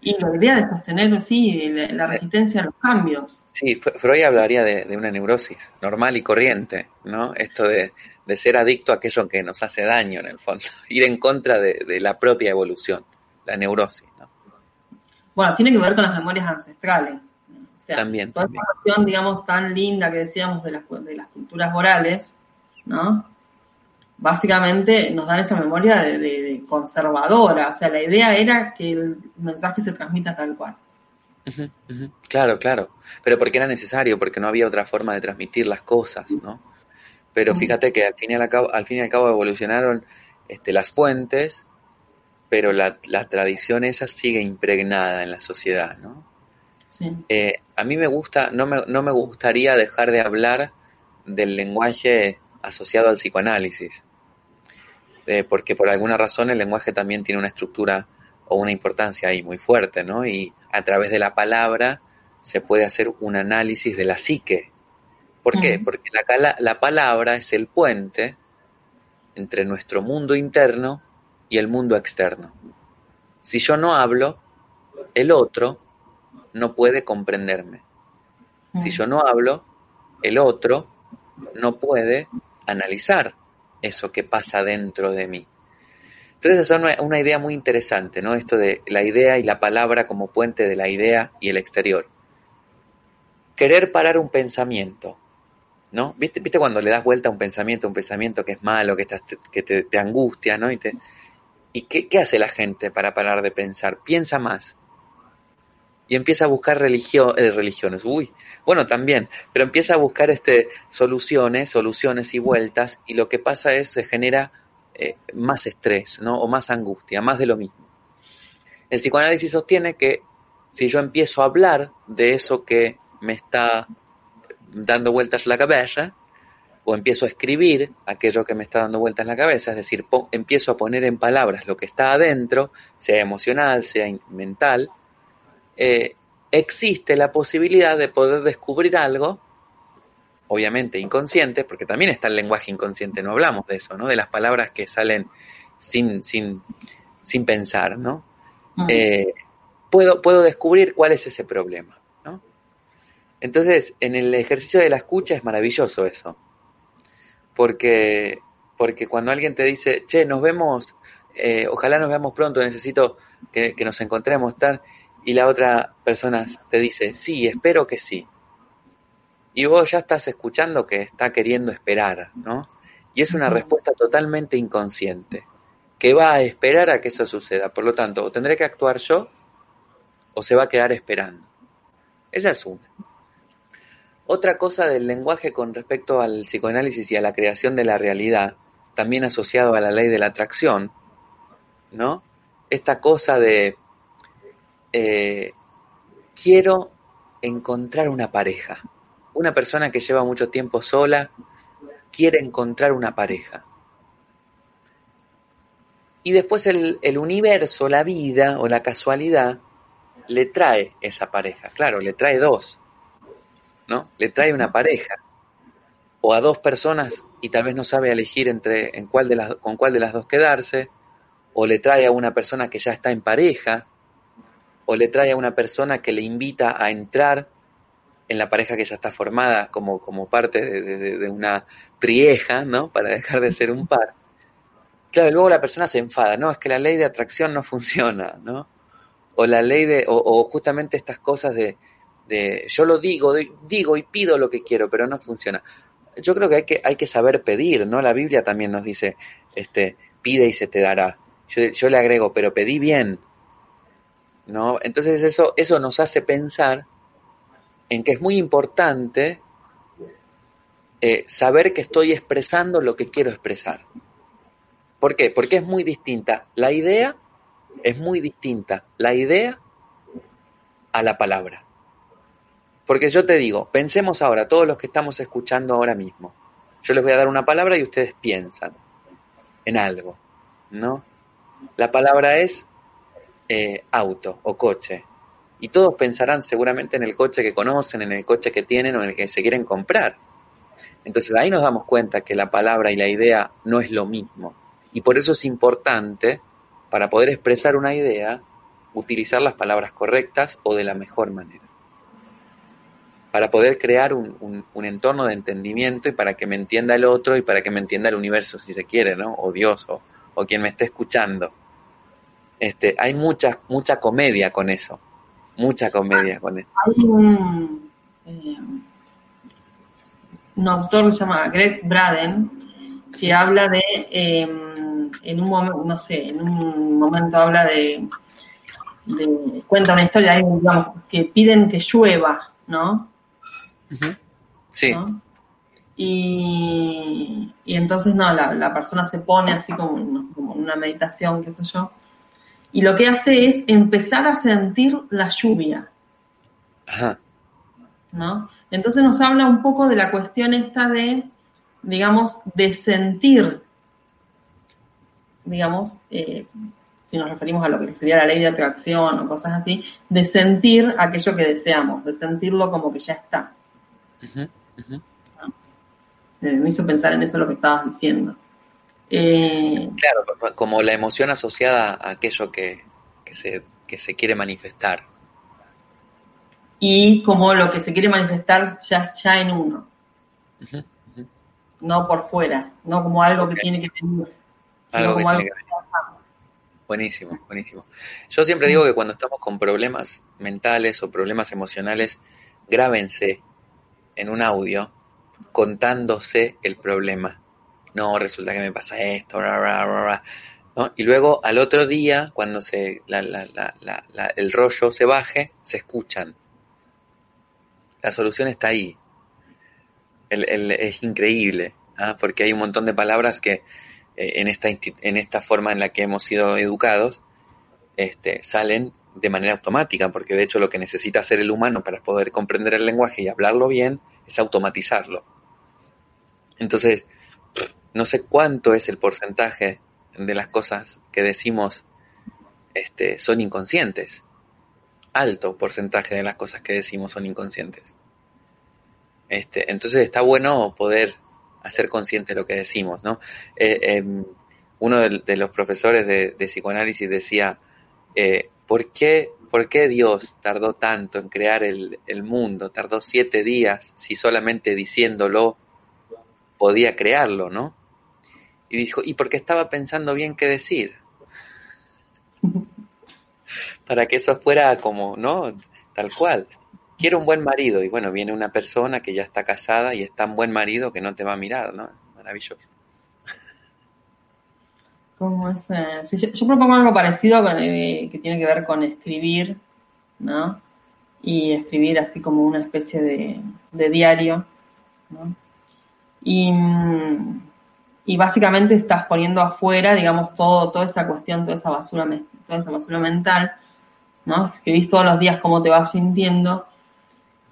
Y la idea de sostener, sí, la, resistencia a los cambios. Sí, Freud hablaría de, una neurosis normal y corriente, ¿no? Esto de, ser adicto a aquello que nos hace daño, en el fondo. <laughs> Ir en contra de, la propia evolución, la neurosis, ¿no? Bueno, tiene que ver con las memorias ancestrales también, toda esta cuestión, digamos, tan linda que decíamos de las, de las culturas orales, ¿no? Básicamente nos dan esa memoria de, conservadora, o sea, la idea era que el mensaje se transmita tal cual. Claro, claro, pero porque era necesario, porque no había otra forma de transmitir las cosas, ¿no? Pero fíjate que al fin y al cabo, al fin y al cabo evolucionaron este, las fuentes, pero la, la tradición esa sigue impregnada en la sociedad, ¿no? Eh, a mí me gusta, no me, no me gustaría dejar de hablar del lenguaje asociado al psicoanálisis, eh, porque por alguna razón el lenguaje también tiene una estructura o una importancia ahí muy fuerte, ¿no? Y a través de la palabra se puede hacer un análisis de la psique. ¿Por qué? Porque la, la palabra es el puente entre nuestro mundo interno y el mundo externo. Si yo no hablo, el otro no puede comprenderme. Si mm. yo no hablo, el otro no puede analizar eso que pasa dentro de mí. Entonces es una, una, idea muy interesante, ¿no? Esto de la idea y la palabra como puente de la idea y el exterior. Querer parar un pensamiento, ¿no? ¿Viste, ¿Viste cuando le das vuelta a un pensamiento, un pensamiento que es malo, que, que te, angustia, ¿no? ¿Y, te, ¿y qué, qué hace la gente para parar de pensar? Piensa más, y empieza a buscar religión, eh, religiones, uy, bueno también, pero empieza a buscar este, soluciones, soluciones y vueltas, y lo que pasa es se genera eh, más estrés, ¿no? O más angustia, más de lo mismo. El psicoanálisis sostiene que si yo empiezo a hablar de eso que me está dando vueltas la cabeza, o empiezo a escribir aquello que me está dando vueltas la cabeza, es decir, empiezo a poner en palabras lo que está adentro, sea emocional, sea mental, eh, existe la posibilidad de poder descubrir algo, obviamente inconsciente, porque también está el lenguaje inconsciente, no hablamos de eso, ¿no? De las palabras que salen sin, sin, sin pensar, ¿no? Eh, puedo, puedo descubrir cuál es ese problema, ¿no? Entonces, en el ejercicio de la escucha es maravilloso eso, porque, porque cuando alguien te dice, che, nos vemos, eh, ojalá nos veamos pronto, necesito que, que nos encontremos, tal, y la otra persona te dice, sí, espero que sí. Y vos ya estás escuchando que está queriendo esperar, ¿no? Y es una respuesta totalmente inconsciente, que va a esperar a que eso suceda. Por lo tanto, o tendré que actuar yo, o se va a quedar esperando. Esa es una. Otra cosa del lenguaje con respecto al psicoanálisis y a la creación de la realidad, también asociado a la ley de la atracción, ¿no? Esta cosa de eh, quiero encontrar una pareja. Una persona que lleva mucho tiempo sola quiere encontrar una pareja. Y después el, el, universo, la vida o la casualidad le trae esa pareja. Claro, le trae dos. ¿No? Le trae una pareja. O a dos personas y tal vez no sabe elegir entre en cuál de las, con cuál de las dos quedarse. O le trae a una persona que ya está en pareja o le trae a una persona que le invita a entrar en la pareja que ya está formada como, como parte de, una trieja, ¿no? Para dejar de ser un par. Claro, luego la persona se enfada, no, es que la ley de atracción no funciona, ¿no? O la ley de, o, justamente estas cosas de, de, yo lo digo, digo y pido lo que quiero, pero no funciona. Yo creo que hay que, hay que saber pedir, ¿no? La Biblia también nos dice, este, pide y se te dará. Yo le agrego, pero pedí bien, ¿no? Entonces eso, eso nos hace pensar en que es muy importante eh, saber que estoy expresando lo que quiero expresar. ¿Por qué? Porque es muy distinta. La idea es muy distinta. La idea a la palabra. Porque yo te digo, pensemos ahora, todos los que estamos escuchando ahora mismo. Yo les voy a dar una palabra y ustedes piensan en algo, ¿no? la palabra es eh, auto o coche. Y todos pensarán seguramente en el coche que conocen, en el coche que tienen o en el que se quieren comprar. Entonces ahí nos damos cuenta que la palabra y la idea no es lo mismo. Y por eso es importante, para poder expresar una idea, utilizar las palabras correctas o de la mejor manera. Para poder crear un, entorno de entendimiento y para que me entienda el otro y para que me entienda el universo, si se quiere, ¿no? O Dios, o, o quien me esté escuchando. Este, hay mucha, mucha comedia con eso. Mucha comedia con eso. Hay un, eh, un autor que se llama Greg Braden que habla de, em, en un momento, no sé, en un momento habla de, cuenta una historia, digamos, que piden que llueva, ¿no? Sí. Y, y, entonces, no, la, la, persona se pone así como, como una meditación, qué sé yo, y lo que hace es empezar a sentir la lluvia. Ajá. ¿No? Entonces nos habla un poco de la cuestión esta de, digamos, de sentir, digamos, eh, si nos referimos a lo que sería la ley de atracción o cosas así, de sentir aquello que deseamos, de sentirlo como que ya está. Me hizo pensar en eso lo que estabas diciendo. Eh, claro, como la emoción asociada a aquello que, se, que se quiere manifestar y como lo que se quiere manifestar ya, ya en uno. No por fuera, no como algo que tiene que tener. Algo como algo Buenísimo, buenísimo. Yo siempre digo que cuando estamos con problemas mentales o problemas emocionales, grábense en un audio contándose el problema. No, resulta que me pasa esto, ¿no? Y luego al otro día, cuando se, el rollo se baje, se escuchan la solución está ahí. es increíble, ¿ah? porque hay un montón de palabras que eh, en, esta, en esta forma en la que hemos sido educados este, salen de manera automática, porque de hecho lo que necesita hacer el humano para poder comprender el lenguaje y hablarlo bien es automatizarlo. Entonces, no sé cuánto es el porcentaje de las cosas que decimos este, son inconscientes. Alto porcentaje de las cosas que decimos son inconscientes. Este, entonces está bueno poder hacer consciente lo que decimos, ¿no? Eh, em, uno de, los profesores de, psicoanálisis decía, eh, ¿por, qué, ¿por, qué, Dios tardó tanto en crear el, el, mundo? Tardó siete días si solamente diciéndolo podía crearlo, ¿no? Y dijo, ¿y porque estaba pensando bien qué decir? <laughs> Para que eso fuera como, ¿no? Tal cual quiero un buen marido y bueno, viene una persona que ya está casada y es tan buen marido que no te va a mirar, ¿no? Maravilloso. Como es, yo, propongo algo parecido eh, que tiene que ver con escribir, ¿no? Y escribir así como una especie de, diario, ¿no? Y, y, básicamente estás poniendo afuera, digamos, todo, toda esa cuestión, toda esa basura, toda esa basura mental, ¿no? Escribís todos los días cómo te vas sintiendo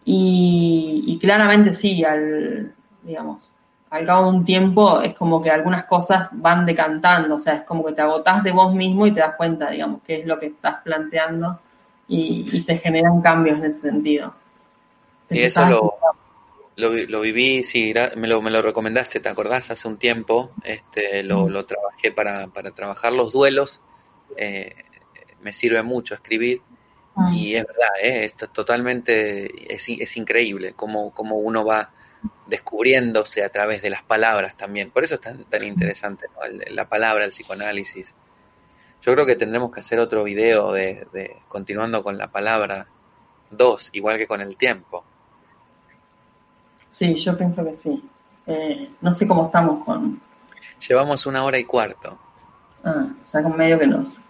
y, claramente sí, al, digamos, al cabo de un tiempo es como que algunas cosas van decantando, o sea, es como que te agotás de vos mismo y te das cuenta, digamos, qué es lo que estás planteando y, se generan cambios en ese sentido. y eso lo, lo, viví, sí, me lo, me lo recomendaste, ¿te acordás? Hace un tiempo este, lo, lo trabajé para, para trabajar los duelos, eh, me sirve mucho escribir Ah. Y es verdad, ¿eh? es totalmente, es, es increíble cómo, cómo, uno va descubriéndose a través de las palabras también. Por eso es tan, tan interesante la palabra, el psicoanálisis. Yo creo que tendremos que hacer otro video de, de continuando con la palabra dos, igual que con el tiempo. Sí, yo pienso que sí. Eh, no sé cómo estamos con... Llevamos una hora y cuarto. Ah, ya con medio que nos,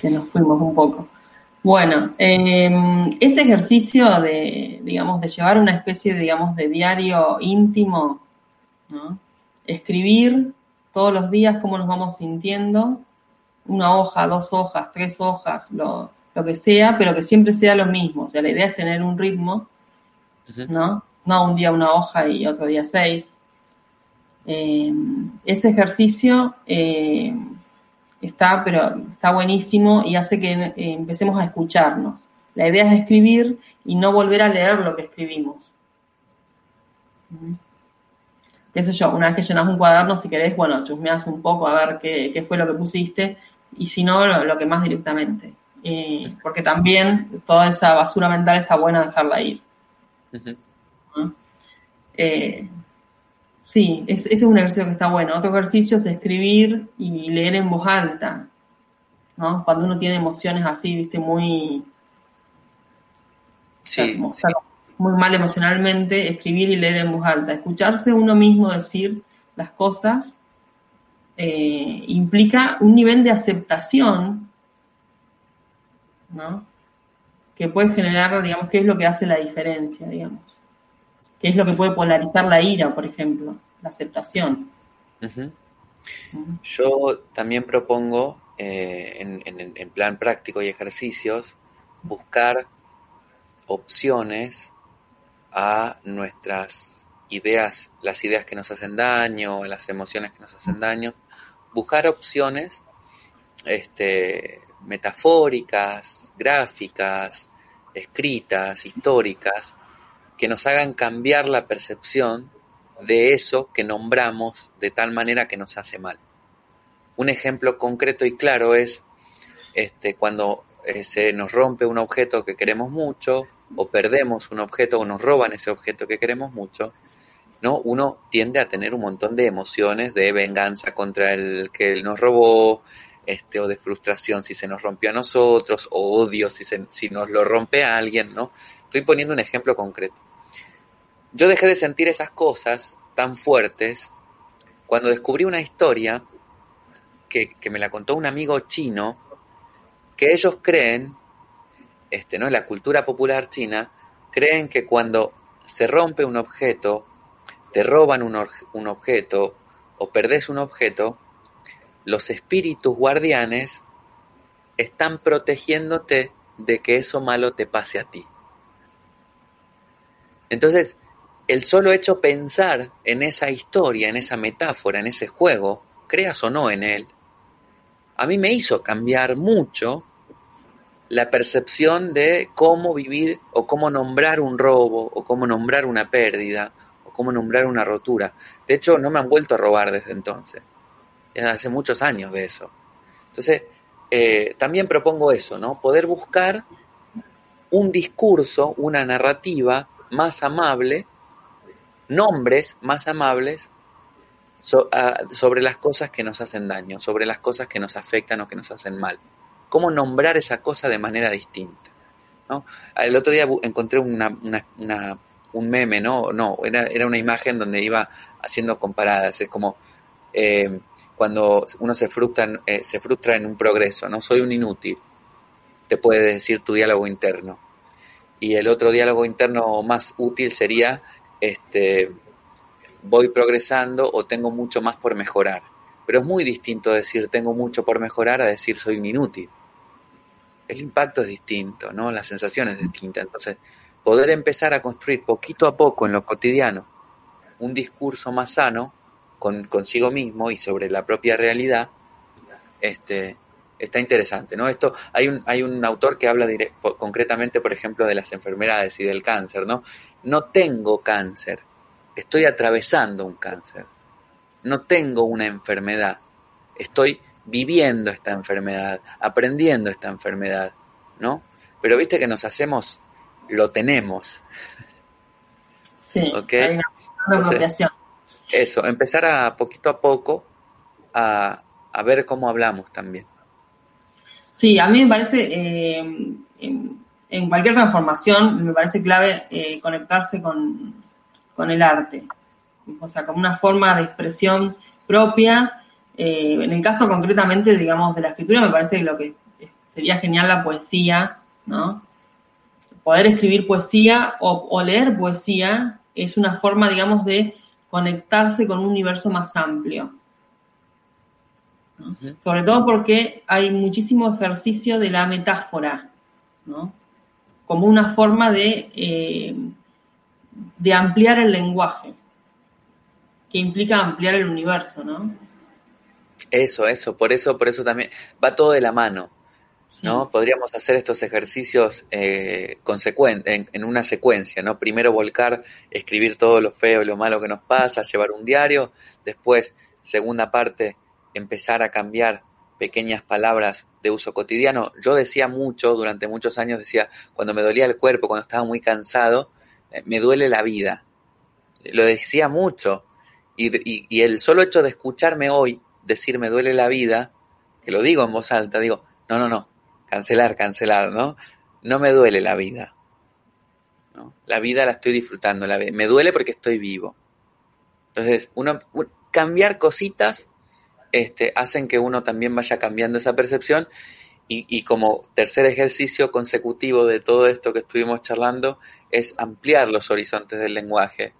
que nos fuimos un poco. Bueno, em, ese ejercicio de, digamos, de llevar una especie, digamos, de diario íntimo, ¿no? Escribir todos los días cómo nos vamos sintiendo, una hoja, dos hojas, tres hojas, lo, que sea, pero que siempre sea lo mismo. O sea, la idea es tener un ritmo, ¿no? No un día una hoja y otro día seis. Em, ese ejercicio em, está, pero está buenísimo y hace que eh, empecemos a escucharnos. La idea es escribir y no volver a leer lo que escribimos. Qué sé yo, una vez que llenas un cuaderno, si querés, bueno, chusmeas un poco a ver qué, fue lo que pusiste y si no, lo, que más directamente. porque también toda esa basura mental está buena dejarla ir. Eh, sí, ese es un ejercicio que está bueno. Otro ejercicio es escribir y leer en voz alta. ¿no? Cuando uno tiene emociones así, viste, muy... muy mal emocionalmente, escribir y leer en voz alta. Escucharse uno mismo decir las cosas eh, implica un nivel de aceptación, ¿no? Que puede generar, digamos, qué es lo que hace la diferencia, digamos que es lo que puede polarizar la ira, por ejemplo, la aceptación. Yo también propongo, eh, en, plan práctico y ejercicios, buscar opciones a nuestras ideas, las ideas que nos hacen daño, las emociones que nos hacen daño, buscar opciones este, metafóricas, gráficas, escritas, históricas, que nos hagan cambiar la percepción de eso que nombramos de tal manera que nos hace mal. Un ejemplo concreto y claro es este, cuando eh, se nos rompe un objeto que queremos mucho, o perdemos un objeto, o nos roban ese objeto que queremos mucho, ¿no? Uno tiende a tener un montón de emociones de venganza contra el que nos robó, este, o de frustración si se nos rompió a nosotros, o odio si, si nos lo rompe a alguien, ¿no? Estoy poniendo un ejemplo concreto. Yo dejé de sentir esas cosas tan fuertes cuando descubrí una historia que, me la contó un amigo chino, que ellos creen, este, ¿no? La cultura popular china, creen que cuando se rompe un objeto, te roban un, un objeto o perdés un objeto, los espíritus guardianes están protegiéndote de que eso malo te pase a ti. Entonces, el solo hecho pensar en esa historia, en esa metáfora, en ese juego, creas o no en él, a mí me hizo cambiar mucho la percepción de cómo vivir o cómo nombrar un robo o cómo nombrar una pérdida o cómo nombrar una rotura. De hecho, no me han vuelto a robar desde entonces. Hace muchos años de eso. Entonces, eh, también propongo eso, ¿no? Poder buscar un discurso, una narrativa más amable nombres más amables sobre las cosas que nos hacen daño, sobre las cosas que nos afectan o que nos hacen mal. ¿Cómo nombrar esa cosa de manera distinta? ¿no? El otro día encontré una, un meme, ¿no? No, era, era una imagen donde iba haciendo comparadas. Es como eh, cuando uno se frustra, eh, se frustra en un progreso, ¿no? Soy un inútil, te puede decir tu diálogo interno. Y el otro diálogo interno más útil sería este, voy progresando o tengo mucho más por mejorar. Pero es muy distinto decir tengo mucho por mejorar a decir soy inútil. El impacto es distinto, ¿no? La sensación es distinta. Entonces, poder empezar a construir poquito a poco en lo cotidiano un discurso más sano con, consigo mismo y sobre la propia realidad, este, está interesante, ¿no? Esto, hay un, hay un autor que habla concretamente, por ejemplo, de las enfermedades y del cáncer, ¿no? No tengo cáncer, estoy atravesando un cáncer. No tengo una enfermedad, estoy viviendo esta enfermedad, aprendiendo esta enfermedad, ¿no? Pero viste que nos hacemos, lo tenemos. Sí, <laughs> hay una, Eso, empezar a poquito a poco a, a ver cómo hablamos también. Sí, a mí me parece, eh, en, cualquier transformación, me parece clave eh, conectarse con, el arte. O sea, como una forma de expresión propia. Eh, en el caso concretamente, digamos, de la escritura, me parece que lo que sería genial la poesía, ¿no? Poder escribir poesía o, o leer poesía es una forma, digamos, de conectarse con un universo más amplio. Sobre todo porque hay muchísimo ejercicio de la metáfora, ¿no? Como una forma de, eh, de ampliar el lenguaje, que implica ampliar el universo, ¿no? Eso, eso, por eso, por eso también va todo de la mano, ¿no? Podríamos hacer estos ejercicios eh, en, en, una secuencia, ¿no? Primero volcar, escribir todo lo feo lo malo que nos pasa, llevar un diario, después, segunda parte, empezar a cambiar pequeñas palabras de uso cotidiano. Yo decía mucho, durante muchos años decía, cuando me dolía el cuerpo, cuando estaba muy cansado, eh, me duele la vida. Lo decía mucho. Y, el solo hecho de escucharme hoy decir me duele la vida, que lo digo en voz alta, digo, no, no, no, cancelar, cancelar, ¿no? No me duele la vida. La vida la estoy disfrutando, la, me duele porque estoy vivo. Entonces, uno, cambiar cositas este, hacen que uno también vaya cambiando esa percepción y, y, como tercer ejercicio consecutivo de todo esto que estuvimos charlando es ampliar los horizontes del lenguaje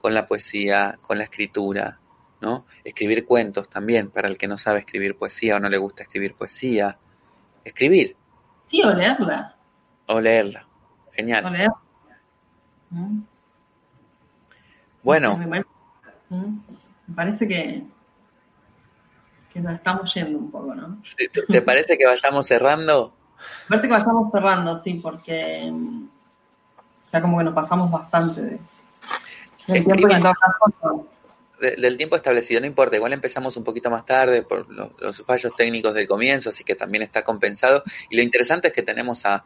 con la poesía, con la escritura, ¿no? Escribir cuentos también, para el que no sabe escribir poesía o no le gusta escribir poesía. Escribir. Sí, o leerla. O leerla. Genial. O leerla. ¿Mm? Bueno. Me parece que que nos estamos yendo un poco, ¿no? ¿Te parece que vayamos cerrando? Me parece que vayamos cerrando, sí, porque mm, ya como que nos pasamos bastante de, del, tiempo del tiempo establecido, no importa, igual empezamos un poquito más tarde por los, fallos técnicos del comienzo, así que también está compensado. Y lo interesante es que tenemos a,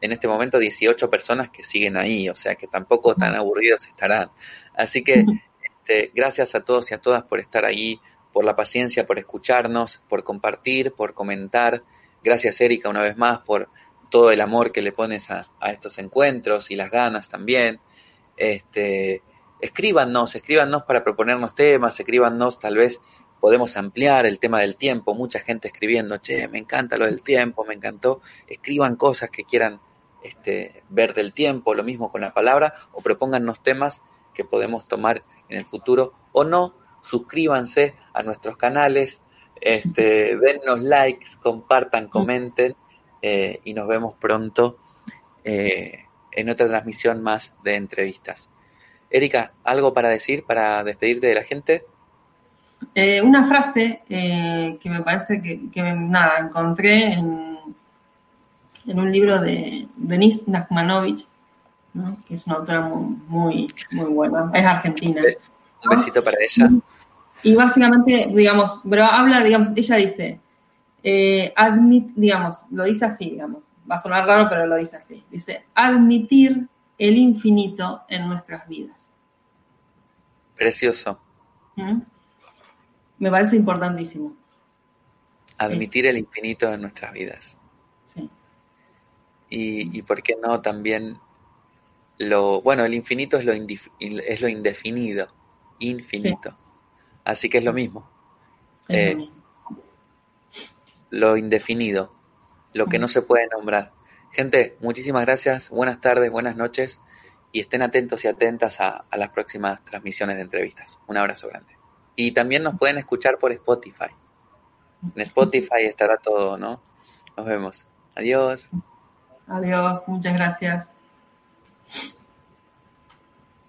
en este momento 18 personas que siguen ahí, o sea que tampoco tan aburridos estarán. Así que <laughs> este, gracias a todos y a todas por estar ahí, por la paciencia, por escucharnos, por compartir, por comentar. Gracias, Erika, una vez más, por todo el amor que le pones a, estos encuentros y las ganas también. Este, escríbanos, escríbanos para proponernos temas, escríbanos, tal vez podemos ampliar el tema del tiempo. Mucha gente escribiendo, che, me encanta lo del tiempo, me encantó. Escriban cosas que quieran este, ver del tiempo, lo mismo con la palabra, o propóngannos temas que podemos tomar en el futuro o no suscríbanse a nuestros canales, este, dennos likes, compartan, comenten eh, y nos vemos pronto eh, en otra transmisión más de entrevistas. Erika, ¿algo para decir, para despedirte de la gente? Eh, una frase que me parece que, nada, encontré en, en un libro de Denise Nachmanovich, que es una autora muy, muy, buena, es argentina. Un besito para ella. Y básicamente, digamos, pero habla, digamos, ella dice, eh, admit, digamos, lo dice así, digamos, va a sonar raro, pero lo dice así. Dice, admitir el infinito en nuestras vidas. Precioso. ¿Mm? Me parece importantísimo. Admitir el infinito en nuestras vidas. Sí. Y, y por qué no también lo, bueno, el infinito es lo, es lo indefinido, infinito. Así que es lo mismo. Eh, lo indefinido, lo que no se puede nombrar. Gente, muchísimas gracias, buenas tardes, buenas noches y estén atentos y atentas a, a las próximas transmisiones de entrevistas. Un abrazo grande. Y también nos pueden escuchar por Spotify. En Spotify estará todo, ¿no? Nos vemos. Adiós. Adiós, muchas gracias.